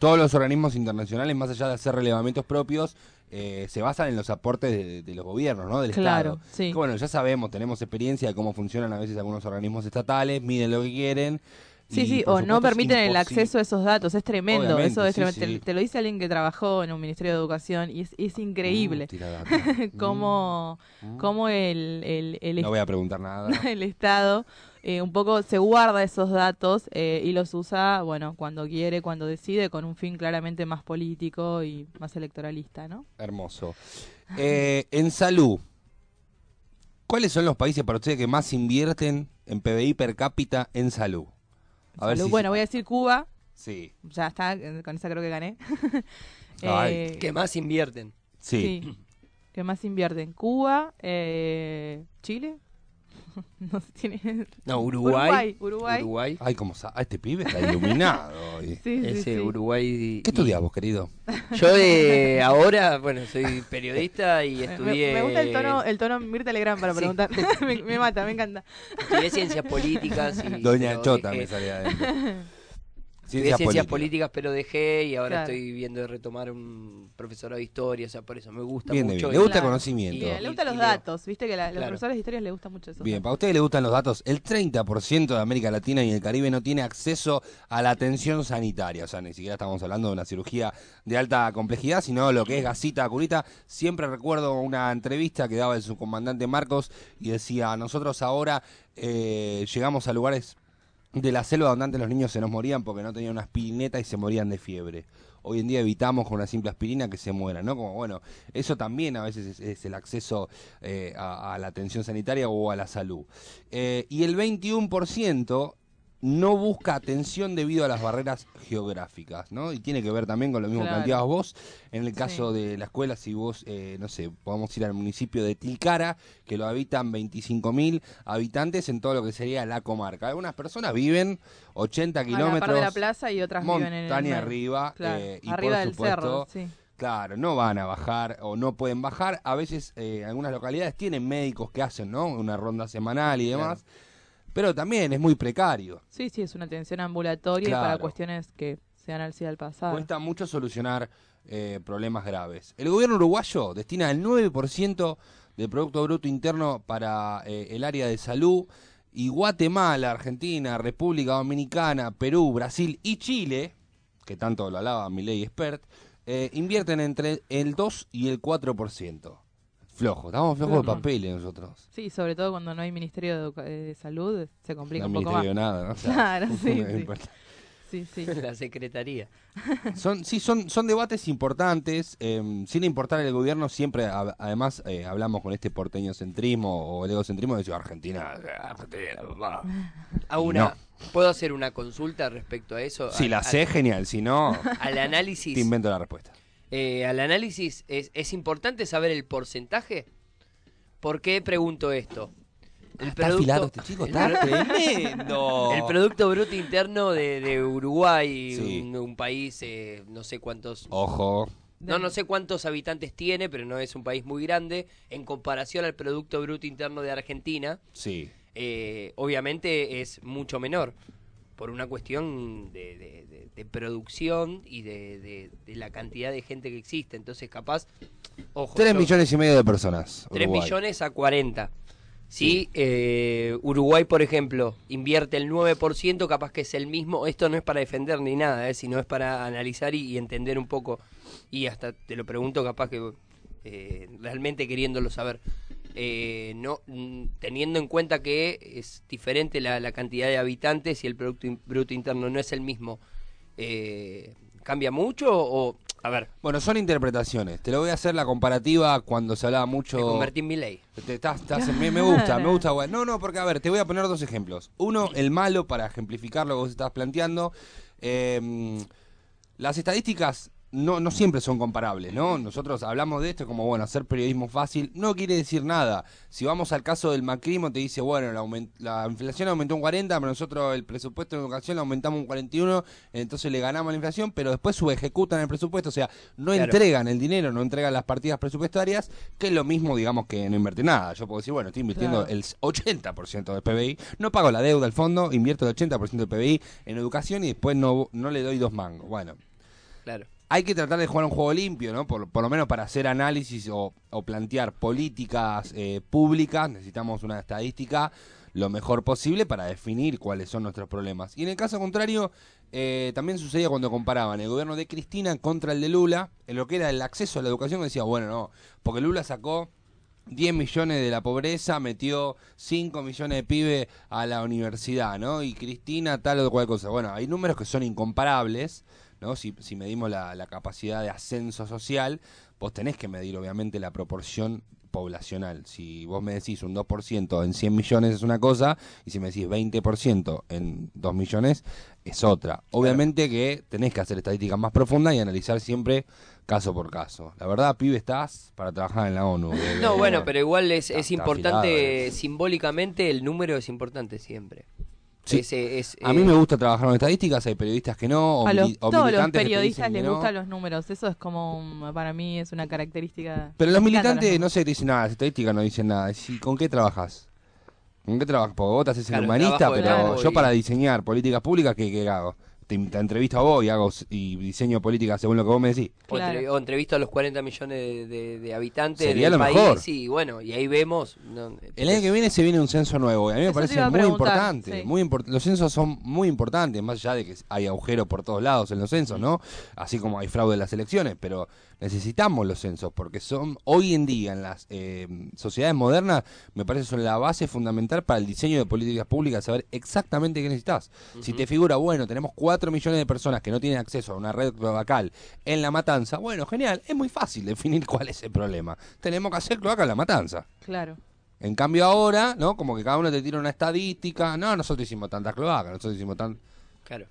Todos los organismos internacionales, más allá de hacer relevamientos propios, eh, se basan en los aportes de, de los gobiernos, ¿no? Del Claro, Estado. sí. Que, bueno, ya sabemos, tenemos experiencia de cómo funcionan a veces algunos organismos estatales, miden lo que quieren. Sí, sí, o no permiten el acceso a esos datos, es tremendo, Obviamente, eso es sí, tremendo. Te- sí. Te, lo dice alguien que trabajó en un Ministerio de Educación y es, es increíble Mm, tira data. cómo, cómo el, el, el, No voy a preguntar nada. el Estado eh, un poco se guarda esos datos eh, y los usa, bueno, cuando quiere, cuando decide, con un fin claramente más político y más electoralista, ¿no? Hermoso. Eh, en salud, ¿cuáles son los países para ustedes que más invierten en PBI per cápita en salud? A ver Salud. si- Bueno, voy a decir Cuba, Sí. ya está, con esa creo que gané. Ay. Eh, ¿Qué más invierten? Sí. ¿Qué más invierten? Cuba, eh, Chile. no sé, tiene... No, Uruguay. Uruguay. Uruguay. Ay, como sa- ah, este pibe está iluminado. hoy. Sí, sí, Ese sí. Uruguay. ¿Qué estudias vos, querido? Yo de ahora, bueno, soy periodista y Me- estudié. Me, gusta el tono, el tono Mirta Legrand para Sí. preguntar. me, me mata, me encanta. Estudié ciencias políticas y. Doña pero Chota dejé. me salía adentro. Ciencias ciencias políticas. políticas, pero dejé y ahora Claro. estoy viendo de retomar un profesorado de historia, o sea, por eso me gusta Bien mucho. bien. y- Le gusta Claro. conocimiento. Bien, le gustan los y leo. datos, viste que la- los Claro. profesores de historia les gusta mucho eso. Bien, para ustedes les gustan los datos. El 30% de América Latina y el Caribe no tiene acceso a la atención sanitaria. O sea, ni siquiera estamos hablando de una cirugía de alta complejidad, sino lo que es gasita, curita. Siempre recuerdo una entrevista que daba el subcomandante Marcos y decía, nosotros ahora eh, llegamos a lugares de la selva donde antes los niños se nos morían porque no tenían una aspirineta y se morían de fiebre. Hoy en día evitamos con una simple aspirina que se mueran, ¿no? Como bueno, eso también a veces es, el acceso eh, a, a la atención sanitaria o a la salud. Eh, y el 21% no busca atención debido a las barreras geográficas, ¿no? Y tiene que ver también con lo mismo que Claro. planteabas vos. En el caso de la escuela, si vos, eh, no sé, podemos ir al municipio de Tilcara, que lo habitan 25.000 habitantes en todo lo que sería la comarca. Algunas personas viven 80 A la par kilómetros de la plaza y otras viven en el arriba Claro, eh, y arriba por del supuesto, cerro, sí. Claro, no van a bajar o no pueden bajar. A veces eh, algunas localidades tienen médicos que hacen, ¿no? Una ronda semanal y demás. Pero también es muy precario. Sí, sí, es una atención ambulatoria y para cuestiones que se dan al al pasar. Cuesta mucho solucionar eh, problemas graves. El gobierno uruguayo destina el 9% del Producto Bruto Interno para eh, el área de salud. Y Guatemala, Argentina, República Dominicana, Perú, Brasil y Chile, que tanto lo hablaba Milei Expert, eh, invierten entre el 2 y el 4%. Flojo, estamos flojos de papeles nosotros. Sí, sobre todo cuando no hay Ministerio de, Educa- eh, de Salud, se complica No un poco más. ministerio de nada, ¿no? O sea, Claro, sí, no sí. importa. Sí, sí. La secretaría. Son, sí, son, son debates importantes, eh, sin importar el gobierno, siempre, a- además, eh, hablamos con este porteño centrismo o el egocentrismo de decir Argentina, Argentina, papá". A una, ¿Puedo hacer una consulta respecto a eso? Si Al- la sé, al- genial, si no, Al análisis. te invento la respuesta. Eh, al análisis, ¿es, ¿es importante saber el porcentaje? ¿Por qué pregunto esto? El está afilado este chico, está el- tremendo. El Producto Bruto Interno de, de Uruguay, Sí. un, un país, eh, no sé cuántos... Ojo. No, no sé cuántos habitantes tiene, pero no es un país muy grande. En comparación al Producto Bruto Interno de Argentina, Sí. eh, obviamente es mucho menor. Por una cuestión de, de- de- de producción y de, la cantidad de gente que existe. Entonces, capaz. Ojo, Tres yo- millones y medio de personas. 3 Uruguay. millones a 40. Si eh, Uruguay, por ejemplo, invierte el 9%, capaz que es el mismo. Esto no es para defender ni nada, eh, sino es para analizar y, y entender un poco. Y hasta te lo pregunto, capaz que eh, realmente queriéndolo saber. Eh, no mm, Teniendo en cuenta que es diferente la, la cantidad de habitantes y el Producto Bruto Interno no es el mismo, eh, ¿cambia mucho o.? A ver, Bueno, son interpretaciones. Te lo voy a hacer la comparativa cuando se hablaba mucho. me convertí en mi ley. Te- estás- estás en- me, gusta, me gusta. güey. No, no, porque a ver, te voy a poner dos ejemplos. Uno, el malo, para ejemplificar lo que vos estás planteando. Eh, las estadísticas no, no siempre son comparables, ¿no? Nosotros hablamos de esto como, bueno, hacer periodismo fácil no quiere decir nada. Si vamos al caso del macrismo, te dice, bueno, la, inflación aumentó un 40, pero nosotros el presupuesto de educación lo aumentamos un 41, entonces le ganamos la inflación, pero después subejecutan el presupuesto, o sea, no Claro. entregan el dinero, no entregan las partidas presupuestarias, que es lo mismo, digamos, que no invertir nada. Yo puedo decir, bueno, estoy invirtiendo Claro. el 80% del PBI, no pago la deuda al fondo, invierto el 80% del PBI en educación y después no, no le doy dos mangos. Bueno, Claro. Hay que tratar de jugar un juego limpio, ¿no? Por, por lo menos para hacer análisis o, o plantear políticas eh, públicas, necesitamos una estadística lo mejor posible para definir cuáles son nuestros problemas. Y en el caso contrario, eh, también sucedía cuando comparaban el gobierno de Cristina contra el de Lula, en lo que era el acceso a la educación, decía, bueno, no, porque Lula sacó 10 millones de la pobreza, metió 5 millones de pibes a la universidad, ¿no? Y Cristina tal o cual cosa. Bueno, hay números que son incomparables, ¿no? Si, si medimos la, la capacidad de ascenso social, vos tenés que medir obviamente la proporción poblacional. Si vos me decís un 2% en 100 millones es una cosa, y si me decís 20% en 2 millones es otra. Obviamente que tenés que hacer estadísticas más profundas y analizar siempre caso por caso. La verdad, pibe, estás para trabajar en la ONU. bebé. No, bueno, pero igual es, Está- es importante, afilado, simbólicamente, el número es importante siempre. Sí. Ese es, A mí eh, me gusta trabajar con estadísticas, hay periodistas que no, o, A los, o todos los periodistas les no. gustan los números. Eso es como, un- para mí, es una característica. Pero los militantes, los no sé, te dicen nada, las estadísticas no dicen nada. ¿Y ¿Con qué trabajas? ¿Con qué trabajas? Porque vos te haces el humanista, pero yo para diseñar políticas públicas, ¿qué, qué hago? Te, te entrevisto a vos y hago y diseño políticas según lo que vos me decís. O, entre- o entrevisto a los 40 millones de, de- de habitantes Sería del lo país mejor. y bueno, y ahí vemos. no, El año que viene se viene un censo nuevo y a mí me parece muy importante. sí. Muy import- los censos son muy importantes, más allá de que hay agujeros por todos lados en los censos, ¿no? Así como hay fraude en las elecciones, pero necesitamos los censos porque son hoy en día en las eh, sociedades modernas, me parece son la base fundamental para el diseño de políticas públicas, saber exactamente qué necesitas. Si te figura, bueno, tenemos 4 millones de personas que no tienen acceso a una red cloacal en la matanza, bueno, genial, es muy fácil definir cuál es el problema. Tenemos que hacer cloaca en la matanza. Claro. En cambio ahora, ¿no? Como que cada uno te tira una estadística. No, nosotros hicimos tantas cloacas, nosotros hicimos tan... Claro.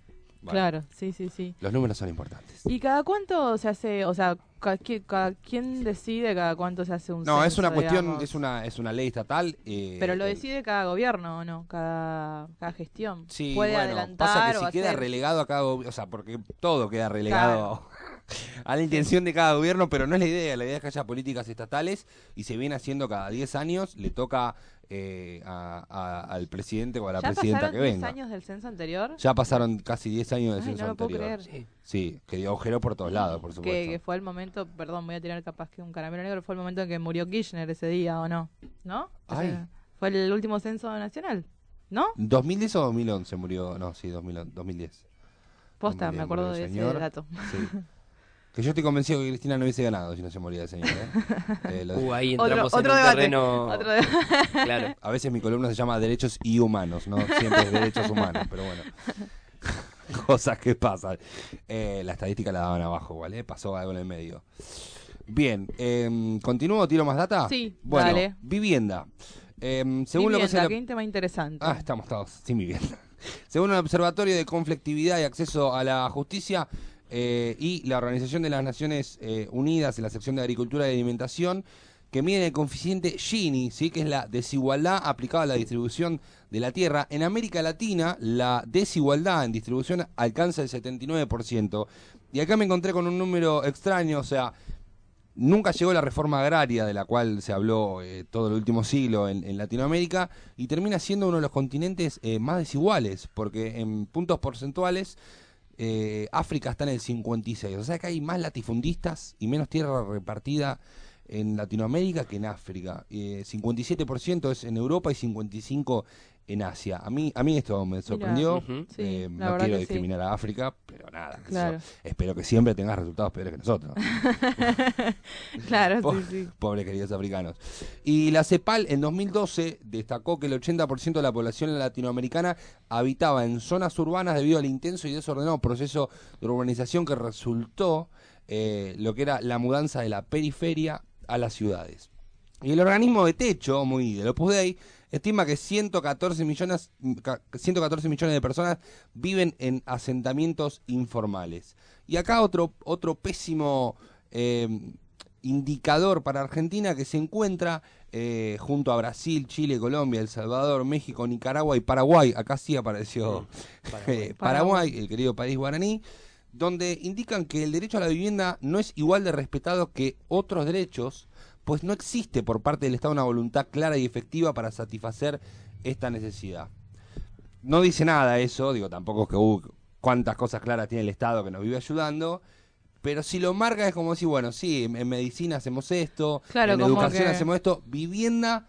Bueno, Claro, sí, sí, sí. Los números son importantes. ¿Y cada cuánto se hace, o sea, ca- qui- ca- quién decide cada cuánto se hace un No, es censo, una cuestión, digamos? es una, es una ley estatal. eh, Pero lo decide cada gobierno, ¿o no? Cada, cada gestión. Sí, Puede bueno, adelantar pasa que o si queda hacer- relegado a cada gobierno, o sea, porque todo queda relegado a la intención de cada gobierno, pero no es la idea, la idea es que haya políticas estatales y se viene haciendo cada 10 años, le toca eh, a- a- al presidente o a la ¿Ya presidenta pasaron que 10 venga. años del censo anterior? Ya pasaron casi 10 años del Ay, censo no lo puedo anterior. creer. Sí. Sí, que dio agujero por todos lados, por supuesto. que fue el momento, perdón, voy a tirar capaz que un caramelo negro, fue el momento en que murió Kirchner ese día, ¿o no? ¿No? Ay. Fue el último censo nacional, ¿no? ¿2010 o 2011 murió? No, sí, 2000 2010. Posta, me acuerdo de ese dato. Sí. Que yo estoy convencido que Cristina no hubiese ganado si no se moría el señor. ¿eh? Eh, lo- Uh, ahí entramos en un terreno... Claro. A veces mi columna se llama Derechos y Humanos, no siempre es Derechos Humanos, pero bueno. Cosas que pasan. Eh, la estadística la daban abajo, ¿vale? Pasó algo en el medio. Bien, eh, ¿continúo? ¿Tiro más data? Sí, bueno, dale. vivienda. Eh, según lo que se un tema interesante. Ah, estamos todos sin vivienda. Según el Observatorio de Conflictividad y Acceso a la Justicia eh, y la Organización de las Naciones eh, Unidas en la sección de Agricultura y Alimentación, que mide el coeficiente Gini, ¿sí? que es la desigualdad aplicada a la distribución de la tierra, en América Latina la desigualdad en distribución alcanza el 79%. Y acá me encontré con un número extraño, o sea, Nunca llegó la reforma agraria de la cual se habló eh, todo el último siglo en, en Latinoamérica y termina siendo uno de los continentes eh, más desiguales, porque en puntos porcentuales eh, África está en el 56, o sea que hay más latifundistas y menos tierra repartida en Latinoamérica que en África. Eh, 57% es en Europa y 55% en Asia. A mí, a mí esto me sorprendió. Eh, no quiero sí. discriminar a África, pero nada. Claro. Espero que siempre tengas resultados peores que nosotros. claro, sí, sí. Pobres queridos africanos. Y la CEPAL en 2012 destacó que el 80% de la población latinoamericana habitaba en zonas urbanas debido al intenso y desordenado proceso de urbanización que resultó eh, lo que era la mudanza de la periferia a las ciudades. Y el organismo de techo, muy del Opus Dei, estima que 114 millones, ca- 114 millones de personas viven en asentamientos informales. Y acá otro, otro pésimo eh, indicador para Argentina que se encuentra eh, junto a Brasil, Chile, Colombia, El Salvador, México, Nicaragua y Paraguay. Acá sí apareció eh, Paraguay, el querido país guaraní, donde indican que el derecho a la vivienda no es igual de respetado que otros derechos, pues no existe por parte del Estado una voluntad clara y efectiva para satisfacer esta necesidad. No dice nada eso, digo, tampoco es que uh, cuántas cosas claras tiene el Estado que nos vive ayudando, pero si lo marca es como decir, bueno, sí, en, medicina hacemos esto, Claro, en educación que- hacemos esto, vivienda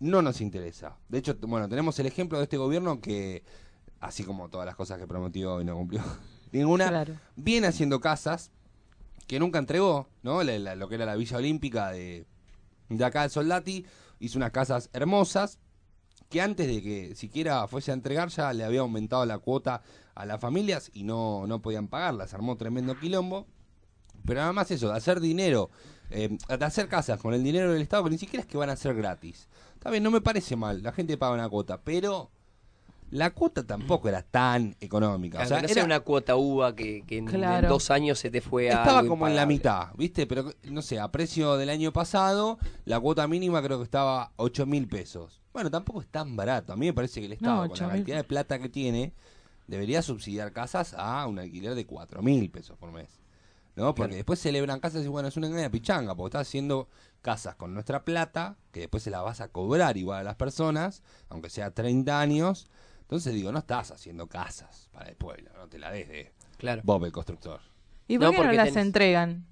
no nos interesa. De hecho, bueno, tenemos el ejemplo de este gobierno que, así como todas las cosas que prometió y no cumplió ninguna, Claro. viene haciendo casas que nunca entregó, ¿no? Lo que era la Villa Olímpica de, de acá de Soldati, hizo unas casas hermosas que antes de que siquiera fuese a entregar ya le había aumentado la cuota a las familias y no, no podían pagarlas, armó tremendo quilombo. Pero además eso, de hacer dinero, eh, de hacer casas con el dinero del Estado, que ni siquiera es que van a ser gratis. Está bien, no me parece mal, la gente paga una cuota, pero la cuota tampoco era tan económica. Claro, o sea, no era, sea una cuota uva que, que en, Claro. en dos años se te fue a. estaba algo como en la mitad, ¿viste? Pero no sé, a precio del año pasado, la cuota mínima creo que estaba 8 mil pesos. Bueno, tampoco es tan barato. A mí me parece que el Estado, con 8.000. la cantidad de plata que tiene, debería subsidiar casas a un alquiler de 4 mil pesos por mes. ¿No? Porque después celebran casas y bueno, es una engaña pichanga, porque estás haciendo casas con nuestra plata, que después se la vas a cobrar igual a las personas, aunque sea 30 años. Entonces digo, no estás haciendo casas para el pueblo, no te la des de Claro. Bob el constructor. ¿Y por No, qué no porque las tenés- entregan?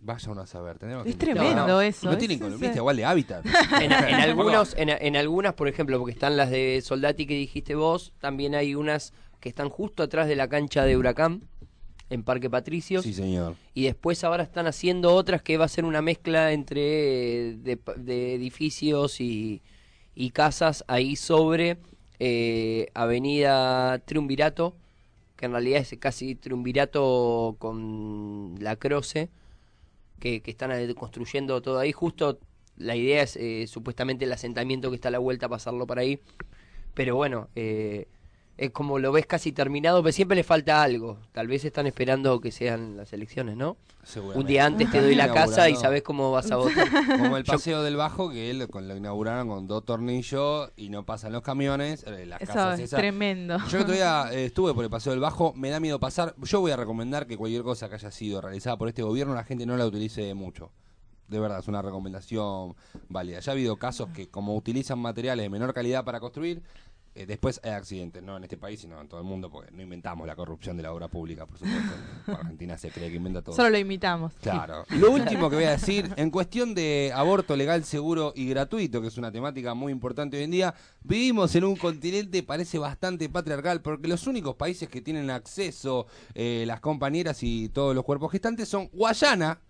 Vaya uno a saber. tendremos Es que tremendo eso, No es tienen columnista igual de hábitat. En, en algunos, en, en algunas, por ejemplo, porque están las de Soldati que dijiste vos, también hay unas que están justo atrás de la cancha de Huracán, en Parque Patricios. Sí, señor. Y después ahora están haciendo otras que va a ser una mezcla entre eh, de, de edificios y, y casas ahí sobre eh, Avenida Triunvirato, que en realidad es casi Triunvirato con la Croce, que, que están construyendo todo ahí, justo la idea es eh, supuestamente el asentamiento que está a la vuelta pasarlo por ahí. Pero bueno, eh, es como lo ves casi terminado, pero siempre le falta algo. Tal vez están esperando que sean las elecciones, ¿no? Un día antes te doy la casa y sabes cómo vas a votar. Como el Yo- paseo del Bajo, que él con, lo inauguraron con dos tornillos y no pasan los camiones. eh, las Eso casas es esas. tremendo. Yo el otro día eh, estuve por el paseo del Bajo, me da miedo pasar. Yo voy a recomendar que cualquier cosa que haya sido realizada por este gobierno, la gente no la utilice mucho. De verdad, es una recomendación válida. Ya ha habido casos que, como utilizan materiales de menor calidad para construir, eh, después hay accidentes, no en este país, sino en todo el mundo, porque no inventamos la corrupción de la obra pública, por supuesto. Argentina se cree que inventa todo. Solo lo imitamos. Claro. Lo último que voy a decir, en cuestión de aborto legal, seguro y gratuito, que es una temática muy importante hoy en día, vivimos en un continente, parece bastante patriarcal, porque los únicos países que tienen acceso, eh, las compañeras y todos los cuerpos gestantes, son Guayana,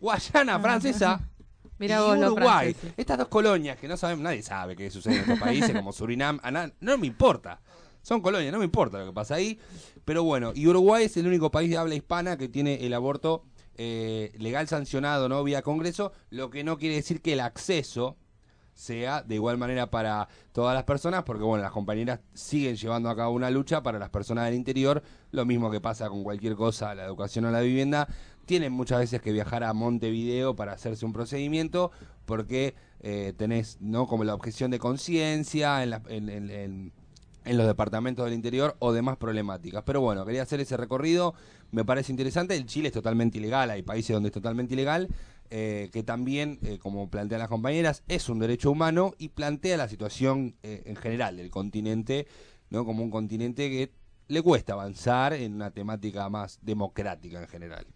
Guayana francesa. Mira y vos Uruguay. franceses. Estas dos colonias que no sabemos, nadie sabe qué sucede en estos países, como Surinam, a na- no me importa. Son colonias, no me importa lo que pasa ahí. Pero bueno, y Uruguay es el único país de habla hispana que tiene el aborto eh, legal sancionado, ¿no? Vía Congreso, lo que no quiere decir que el acceso sea de igual manera para todas las personas, porque bueno, las compañeras siguen llevando a cabo una lucha para las personas del interior, lo mismo que pasa con cualquier cosa, la educación o la vivienda, tienen muchas veces que viajar a Montevideo para hacerse un procedimiento, porque eh, tenés, ¿no? Como la objeción de conciencia en, en- en- en- los departamentos del interior o demás problemáticas. Pero bueno, quería hacer ese recorrido, me parece interesante. El Chile es totalmente ilegal, hay países donde es totalmente ilegal, eh, que también, eh, como plantean las compañeras, es un derecho humano y plantea la situación en general del continente, ¿no? Como un continente que le cuesta avanzar en una temática más democrática en general.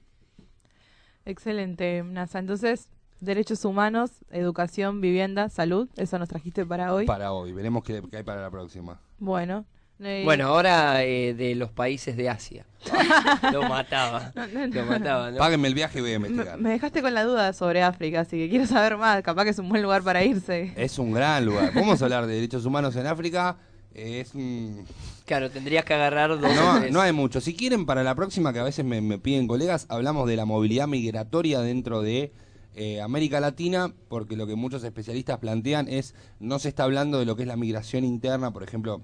Excelente, Nasa. Entonces, derechos humanos, educación, vivienda, salud, eso nos trajiste para hoy. Para hoy, veremos qué, qué hay para la próxima. Bueno. eh, Bueno, ahora eh, de los países de Asia. lo mataba. No, no, Lo no. mataba, ¿no? Páguenme el viaje y voy a me, investigar. me dejaste con la duda sobre África, así que quiero saber más. Capaz que es un buen lugar para irse. Es un gran lugar. Vamos a hablar de derechos humanos en África. Es un... Claro, tendrías que agarrar dos No, no hay mucho. Si quieren, para la próxima, que a veces me, me piden colegas, hablamos de la movilidad migratoria dentro de eh, América Latina, porque lo que muchos especialistas plantean es, no se está hablando de lo que es la migración interna, por ejemplo.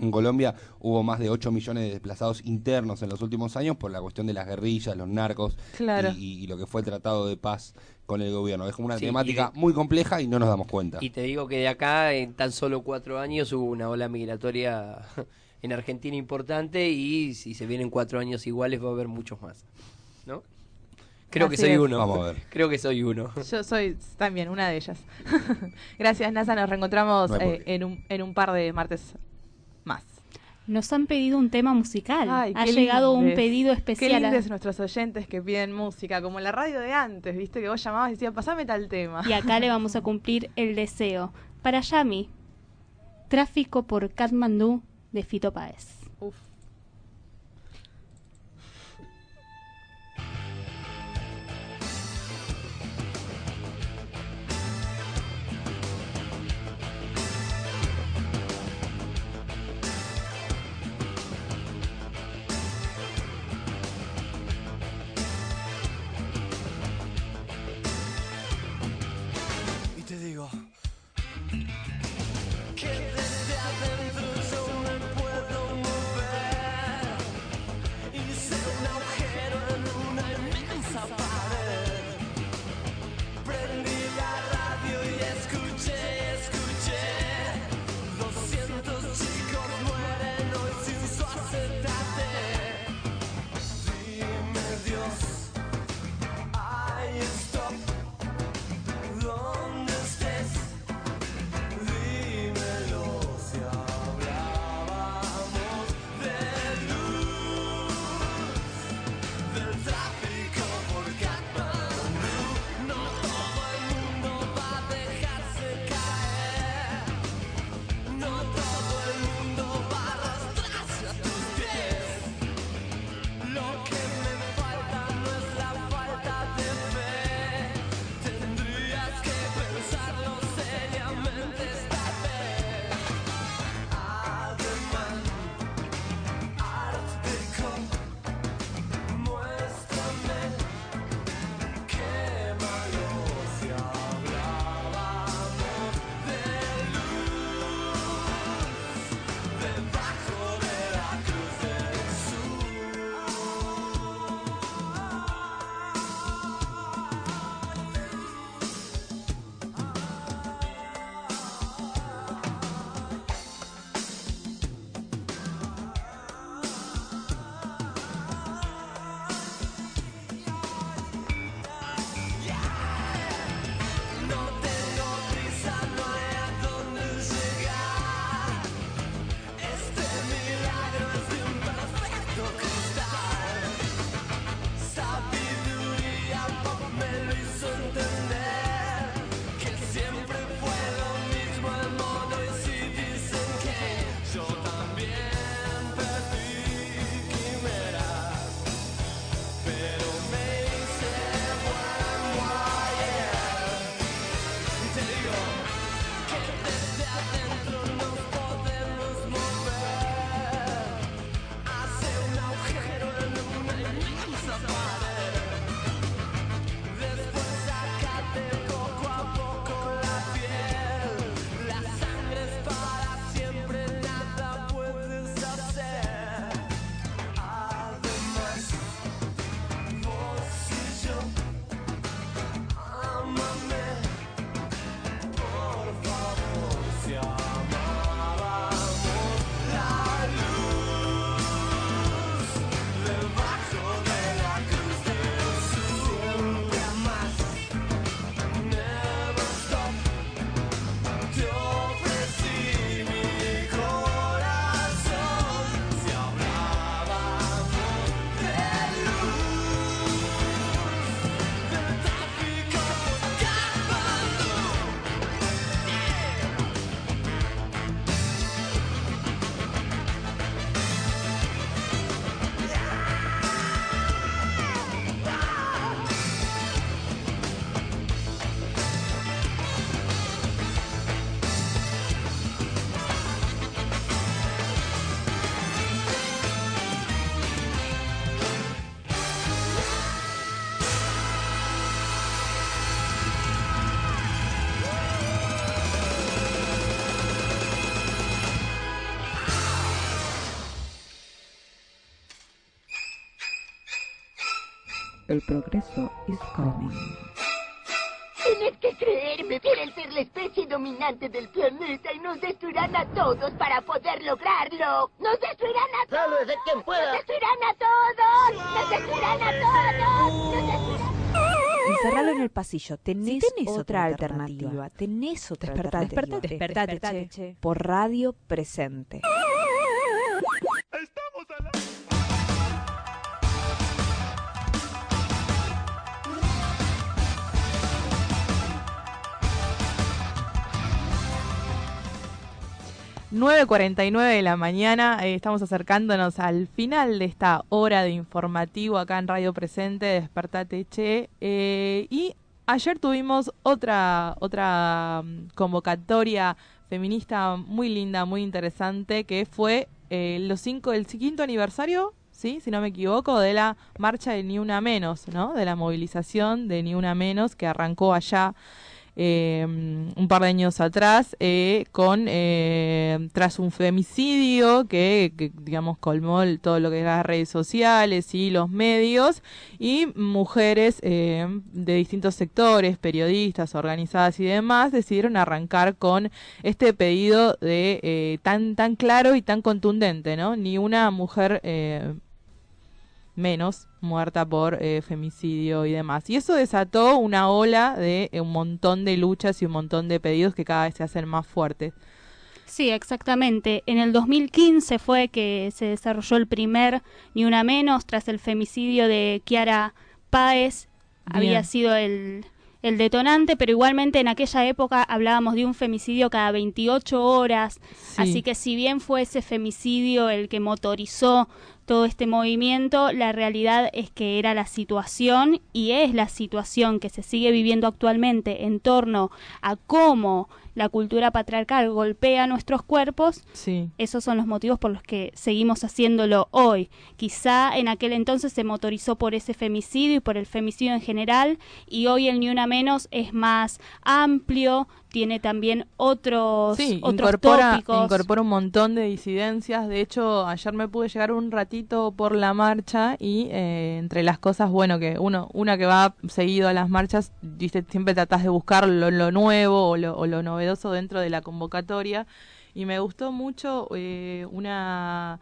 En Colombia hubo más de 8 millones de desplazados internos en los últimos años por la cuestión de las guerrillas, los narcos Claro. y, y lo que fue el tratado de paz con el gobierno. Es como una Sí, temática muy compleja y no nos damos cuenta. Y te digo que de acá, en tan solo cuatro años, hubo una ola migratoria en Argentina importante y si se vienen cuatro años iguales va a haber muchos más. ¿No? Creo que soy es. uno. Vamos a ver. Creo que soy uno. Yo soy también una de ellas. Gracias, Nasa. Nos reencontramos No eh, en, un, en un par de martes. Nos han pedido un tema musical. Ay, ha qué llegado un pedido Qué especial. a- lindes nuestros oyentes que piden música, como la radio de antes, viste que vos llamabas y decías, pasame tal tema. Y acá le vamos a cumplir el deseo. Para Yami, Tráfico por Katmandú de Fito Páez. El progreso is coming. Tienes que creerme, quieren ser la especie dominante del planeta y nos destruirán a todos para poder lograrlo. ¡Nos destruirán a todos! ¡Sálvese quien pueda! ¡Nos destruirán a todos! ¡Nos destruirán a todos! ¡Nos destruirán Encerralo en el pasillo. Tenés, tenés otra, otra alternativa. alternativa. Tenés otra Despertate, alternativa. despertate, despertate, che. Por radio presente. 9.49 de la mañana, eh, estamos acercándonos al final de esta hora de informativo acá en Radio Presente, Despertate Che. eh, y ayer tuvimos otra, otra mm, convocatoria feminista muy linda, muy interesante, que fue eh, los cinco, el quinto aniversario, ¿sí? si no me equivoco, de la marcha de Ni Una Menos, ¿no? de la movilización de Ni Una Menos que arrancó allá eh, un par de años atrás eh, con eh, tras un femicidio que, que, digamos colmó todo lo que eran las redes sociales y los medios y mujeres eh, de distintos sectores periodistas organizadas y demás decidieron arrancar con este pedido de eh, tan tan claro y tan contundente no ni una mujer eh, menos muerta por eh, femicidio y demás. Y eso desató una ola de eh, un montón de luchas y un montón de pedidos que cada vez se hacen más fuertes. Sí, exactamente. En el 2015 fue que se desarrolló el primer Ni Una Menos tras el femicidio de Kiara Páez. Había sido el, el detonante, pero igualmente en aquella época hablábamos de un femicidio cada 28 horas. Así que si bien fue ese femicidio el que motorizó todo este movimiento, la realidad es que era la situación y es la situación que se sigue viviendo actualmente en torno a cómo la cultura patriarcal golpea nuestros cuerpos, Sí. esos son los motivos por los que seguimos haciéndolo hoy. Quizá en aquel entonces se motorizó por ese femicidio y por el femicidio en general, y hoy el Ni Una Menos es más amplio, tiene también otros, Sí, otros incorpora, tópicos. incorpora un montón de disidencias. De hecho, ayer me pude llegar un ratito por la marcha y eh, entre las cosas, bueno, que uno, una que va seguido a las marchas, viste, siempre tratás de buscar lo, lo nuevo o lo, o lo novedoso dentro de la convocatoria. Y me gustó mucho eh, una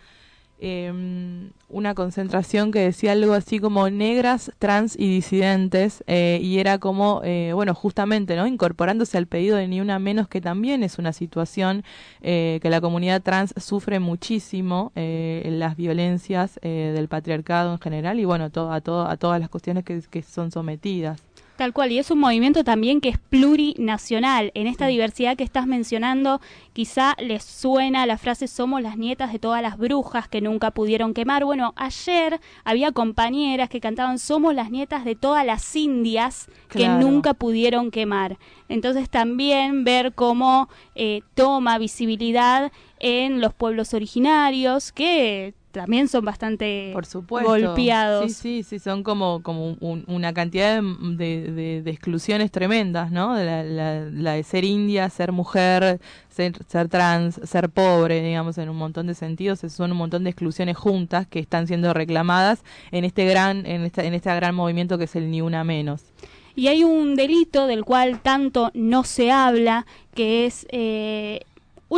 eh, una concentración que decía algo así como negras, trans y disidentes eh, y era como, eh, bueno, justamente, ¿no? Incorporándose al pedido de ni una menos que también es una situación eh, que la comunidad trans sufre muchísimo eh, las violencias eh, del patriarcado en general y bueno, a, a todas las cuestiones que son sometidas. Tal cual, y es un movimiento también que es plurinacional. En esta diversidad que estás mencionando, quizá les suena la frase somos las nietas de todas las brujas que nunca pudieron quemar. Bueno, ayer había compañeras que cantaban somos las nietas de todas las indias que nunca pudieron quemar. Entonces también ver cómo eh, toma visibilidad en los pueblos originarios, que también son bastante Por supuesto. golpeados. Sí, sí, sí, son como, como un- una cantidad de, de- de- de exclusiones tremendas, ¿no? De La, la- la de ser india, ser mujer, ser, ser trans, ser pobre, digamos, en un montón de sentidos. Son un montón de exclusiones juntas que están siendo reclamadas en este gran, en esta, en este gran movimiento que es el Ni Una Menos. Y hay un delito del cual tanto no se habla, que es, eh,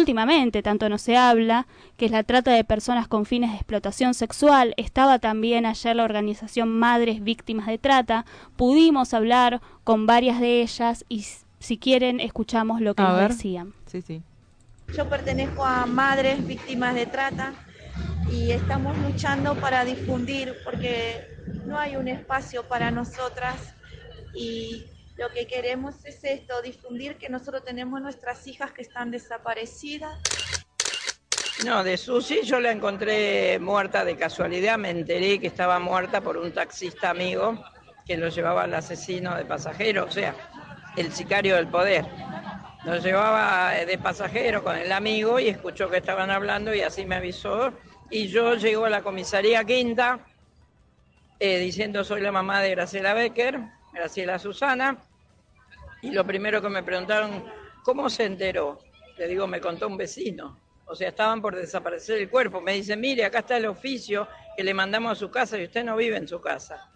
últimamente tanto no se habla, que es la trata de personas con fines de explotación sexual. Estaba también ayer la organización Madres Víctimas de Trata. Pudimos hablar con varias de ellas y si quieren escuchamos lo que A nos ver. decían. Sí, sí. Yo pertenezco a Madres Víctimas de Trata y estamos luchando para difundir porque no hay un espacio para nosotras y lo que queremos es esto, difundir que nosotros tenemos nuestras hijas que están desaparecidas. No, de Susi yo la encontré muerta de casualidad, me enteré que estaba muerta por un taxista amigo que lo llevaba al asesino de pasajero, o sea, el sicario del poder. Lo llevaba de pasajero con el amigo y escuchó que estaban hablando y así me avisó. Y yo llego a la comisaría quinta eh, diciendo soy la mamá de Graciela Becker, Graciela Susana. Y lo primero que me preguntaron, ¿cómo se enteró? Le digo, me contó un vecino. O sea, estaban por desaparecer el cuerpo. Me dice, mire, acá está el oficio que le mandamos a su casa y usted no vive en su casa.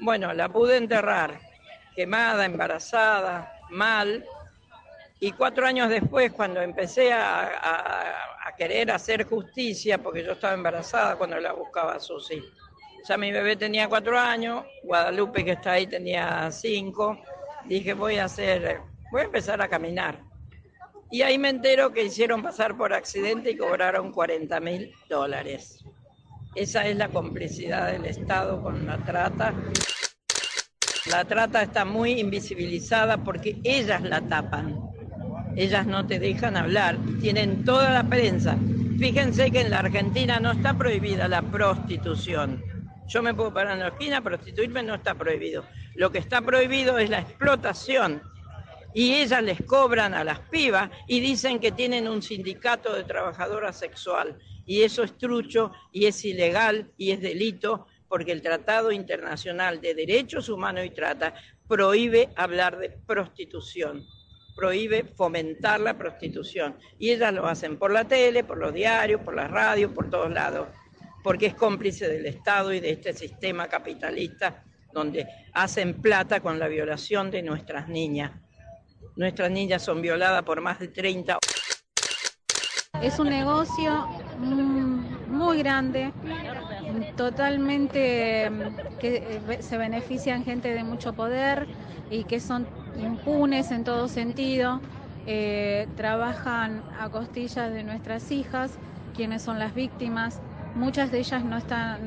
Bueno, la pude enterrar, quemada, embarazada, mal. Y cuatro años después, cuando empecé a, querer hacer justicia, porque yo estaba embarazada cuando la buscaba a Susi. Ya mi bebé tenía cuatro años, Guadalupe que está ahí tenía cinco. Dije, voy a hacer, voy a empezar a caminar. Y ahí me entero que hicieron pasar por accidente y cobraron 40 mil dólares. Esa es la complicidad del Estado con la trata. La trata está muy invisibilizada porque ellas la tapan. Ellas no te dejan hablar, tienen toda la prensa. Fíjense que en la Argentina no está prohibida la prostitución. Yo me puedo parar en la esquina, prostituirme no está prohibido. Lo que está prohibido es la explotación. Y ellas les cobran a las pibas y dicen que tienen un sindicato de trabajadora sexual. Y eso es trucho y es ilegal y es delito porque el Tratado Internacional de Derechos Humanos y Trata prohíbe hablar de prostitución, prohíbe fomentar la prostitución. Y ellas lo hacen por la tele, por los diarios, por las radios, por todos lados, porque es cómplice del Estado y de este sistema capitalista donde hacen plata con la violación de nuestras niñas. Nuestras niñas son violadas por más de 30 Es un negocio mm, muy grande, totalmente mm, que eh, se benefician gente de mucho poder y que son impunes en todo sentido. Eh, trabajan a costillas de nuestras hijas, quienes son las víctimas. Muchas de ellas no están,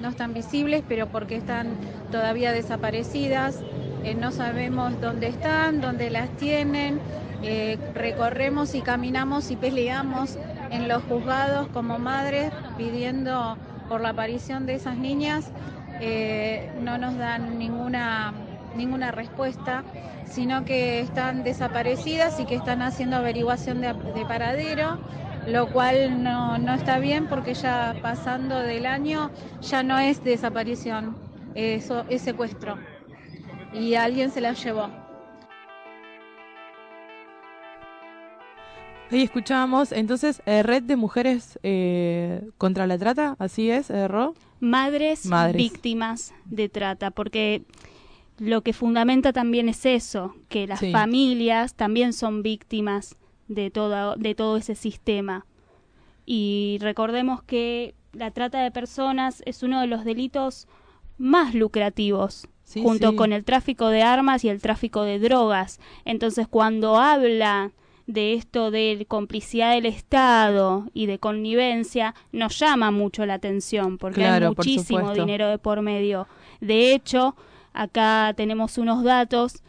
no están visibles, pero porque están todavía desaparecidas. Eh, no sabemos dónde están, dónde las tienen. Eh, recorremos y caminamos y peleamos en los juzgados como madres pidiendo por la aparición de esas niñas. Eh, no nos dan ninguna, ninguna respuesta, sino que están desaparecidas y que están haciendo averiguación de, de paradero, lo cual no, no está bien porque ya pasando del año ya no es desaparición, eso es secuestro. Y alguien se las llevó. Ahí escuchábamos, entonces, eh, Red de Mujeres eh, contra la Trata, así es, eh, Ro. Madres, Madres. víctimas de trata, porque lo que fundamenta también es eso, que las Sí. familias también son víctimas de todo, de todo ese sistema. Y recordemos que la trata de personas es uno de los delitos más lucrativos, Sí, junto sí. con el tráfico de armas y el tráfico de drogas. Entonces, cuando habla de esto de complicidad del Estado y de connivencia, nos llama mucho la atención, porque Claro, hay muchísimo dinero de por medio. De hecho, acá tenemos unos datos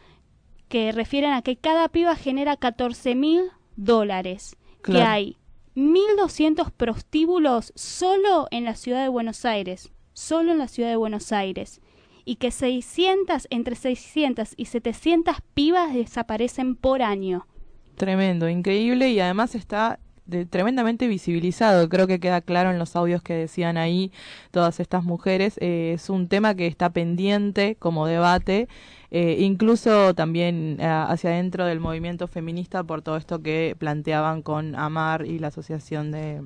que refieren a que cada piba genera 14 mil dólares, que hay 1.200 prostíbulos solo en la ciudad de Buenos Aires, solo en la ciudad de Buenos Aires, y que 600, entre 600 y 700 pibas desaparecen por año. Tremendo, increíble y además está de- tremendamente visibilizado. Creo que queda claro en los audios que decían ahí todas estas mujeres. Eh, es un tema que está pendiente como debate, eh, incluso también eh, hacia adentro del movimiento feminista por todo esto que planteaban con Amar y la asociación de...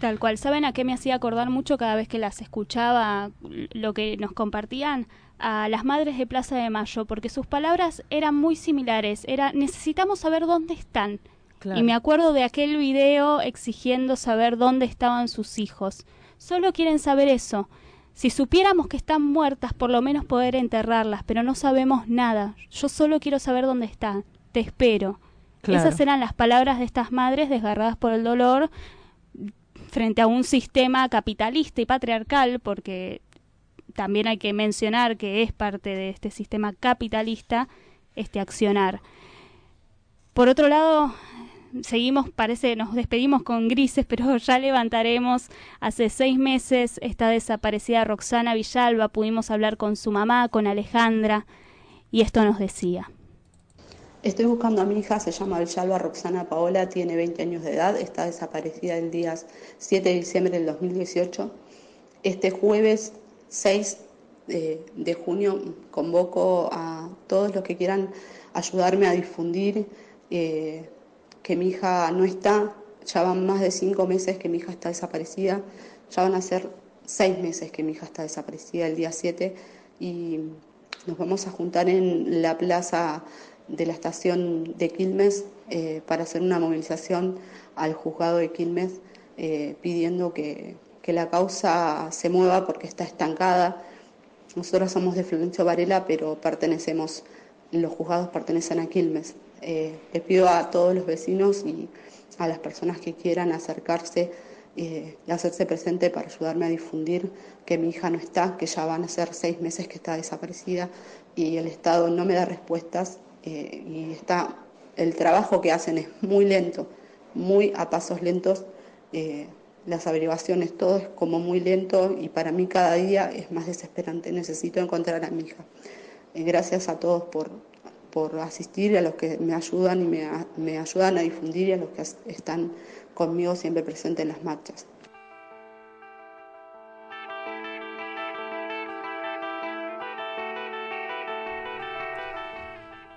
Tal cual. ¿Saben a qué me hacía acordar mucho cada vez que las escuchaba lo que nos compartían? A las madres de Plaza de Mayo, porque sus palabras eran muy similares. Era, necesitamos saber dónde están. Claro. Y me acuerdo de aquel video exigiendo saber dónde estaban sus hijos. Solo quieren saber eso. Si supiéramos que están muertas, por lo menos poder enterrarlas, pero no sabemos nada. Yo solo quiero saber dónde están. Te espero. Claro. Esas eran las palabras de estas madres desgarradas por el dolor frente a un sistema capitalista y patriarcal, porque también hay que mencionar que es parte de este sistema capitalista este accionar. Por otro lado, seguimos, parece, nos despedimos con grises, pero ya levantaremos. Hace seis meses está desaparecida Roxana Villalba, pudimos hablar con su mamá, con Alejandra, y esto nos decía. Estoy buscando a mi hija, se llama Villalba Roxana Paola, tiene 20 años de edad, está desaparecida el día 7 de diciembre del 2018. Este jueves 6 de, junio convoco a todos los que quieran ayudarme a difundir eh, que mi hija no está. Ya van más de cinco meses que mi hija está desaparecida, ya van a ser seis meses que mi hija está desaparecida el día 7. y nos vamos a juntar en la plaza de la estación de Quilmes eh, para hacer una movilización al juzgado de Quilmes eh, pidiendo que, que la causa se mueva porque está estancada. Nosotros somos de Florencio Varela, pero pertenecemos, los juzgados pertenecen a Quilmes. Eh, les pido a todos los vecinos y a las personas que quieran acercarse eh, y hacerse presente para ayudarme a difundir que mi hija no está, que ya van a ser seis meses que está desaparecida y el Estado no me da respuestas eh, y está, el trabajo que hacen es muy lento, muy a pasos lentos. eh, las averiguaciones, todo es como muy lento y para mí cada día es más desesperante. Necesito encontrar a mi hija. Eh, gracias a todos por, por asistir, a los que me ayudan y me, me ayudan a difundir y a los que están conmigo siempre presentes en las marchas.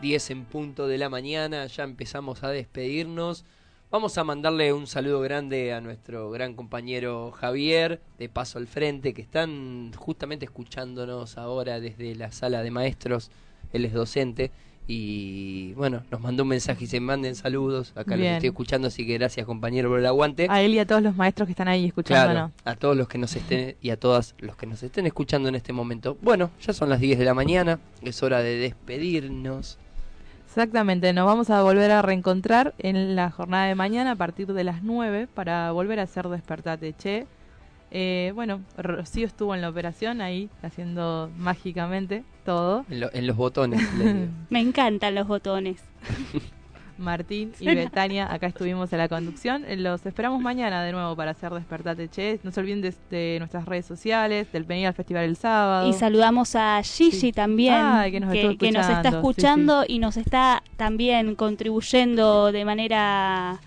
10 en punto de la mañana, ya empezamos a despedirnos. Vamos a mandarle un saludo grande a nuestro gran compañero Javier, de Paso al Frente, que están justamente escuchándonos ahora desde la sala de maestros. Él es docente y bueno, nos mandó un mensaje y se manden saludos. Acá los Bien. estoy escuchando, así que gracias compañero por el aguante. A él y a todos los maestros que están ahí escuchándonos. Claro, a todos los que nos estén y a todas los que nos estén escuchando en este momento. Bueno, ya son las 10 de la mañana, es hora de despedirnos. Exactamente, nos vamos a volver a reencontrar en la jornada de mañana a partir de las 9 para volver a hacer Despertate Che. Eh, bueno, Rocío estuvo en la operación ahí haciendo mágicamente todo. En, lo- en los botones. Me encantan los botones. Martín y. Betania, acá estuvimos en la conducción. Eh, Los esperamos mañana de nuevo para hacer Despertate Che. No se olviden de, de nuestras redes sociales, del venir al festival el sábado. Y saludamos a Gigi también, Ay, que nos estuvo que nos está escuchando, sí, escuchando y nos está también contribuyendo de manera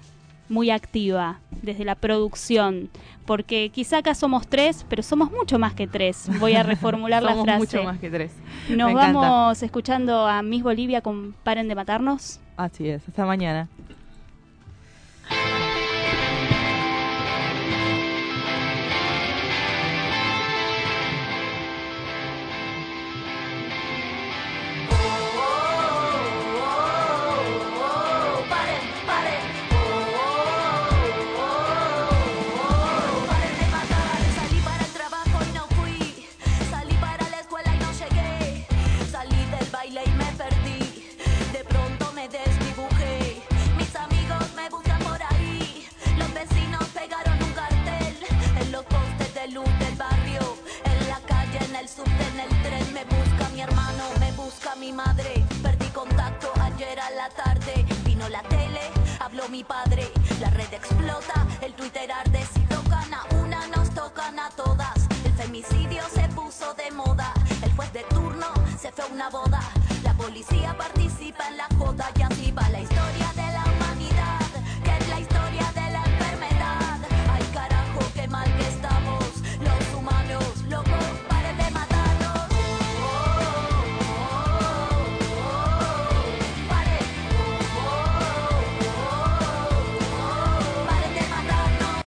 muy activa desde la producción. Porque quizá acá somos tres, pero somos mucho más que tres. Voy a reformular la Somos frase. mucho más que tres. Nos Me encanta. vamos escuchando a Miss Bolivia con Paren de Matarnos. Así es, hasta mañana.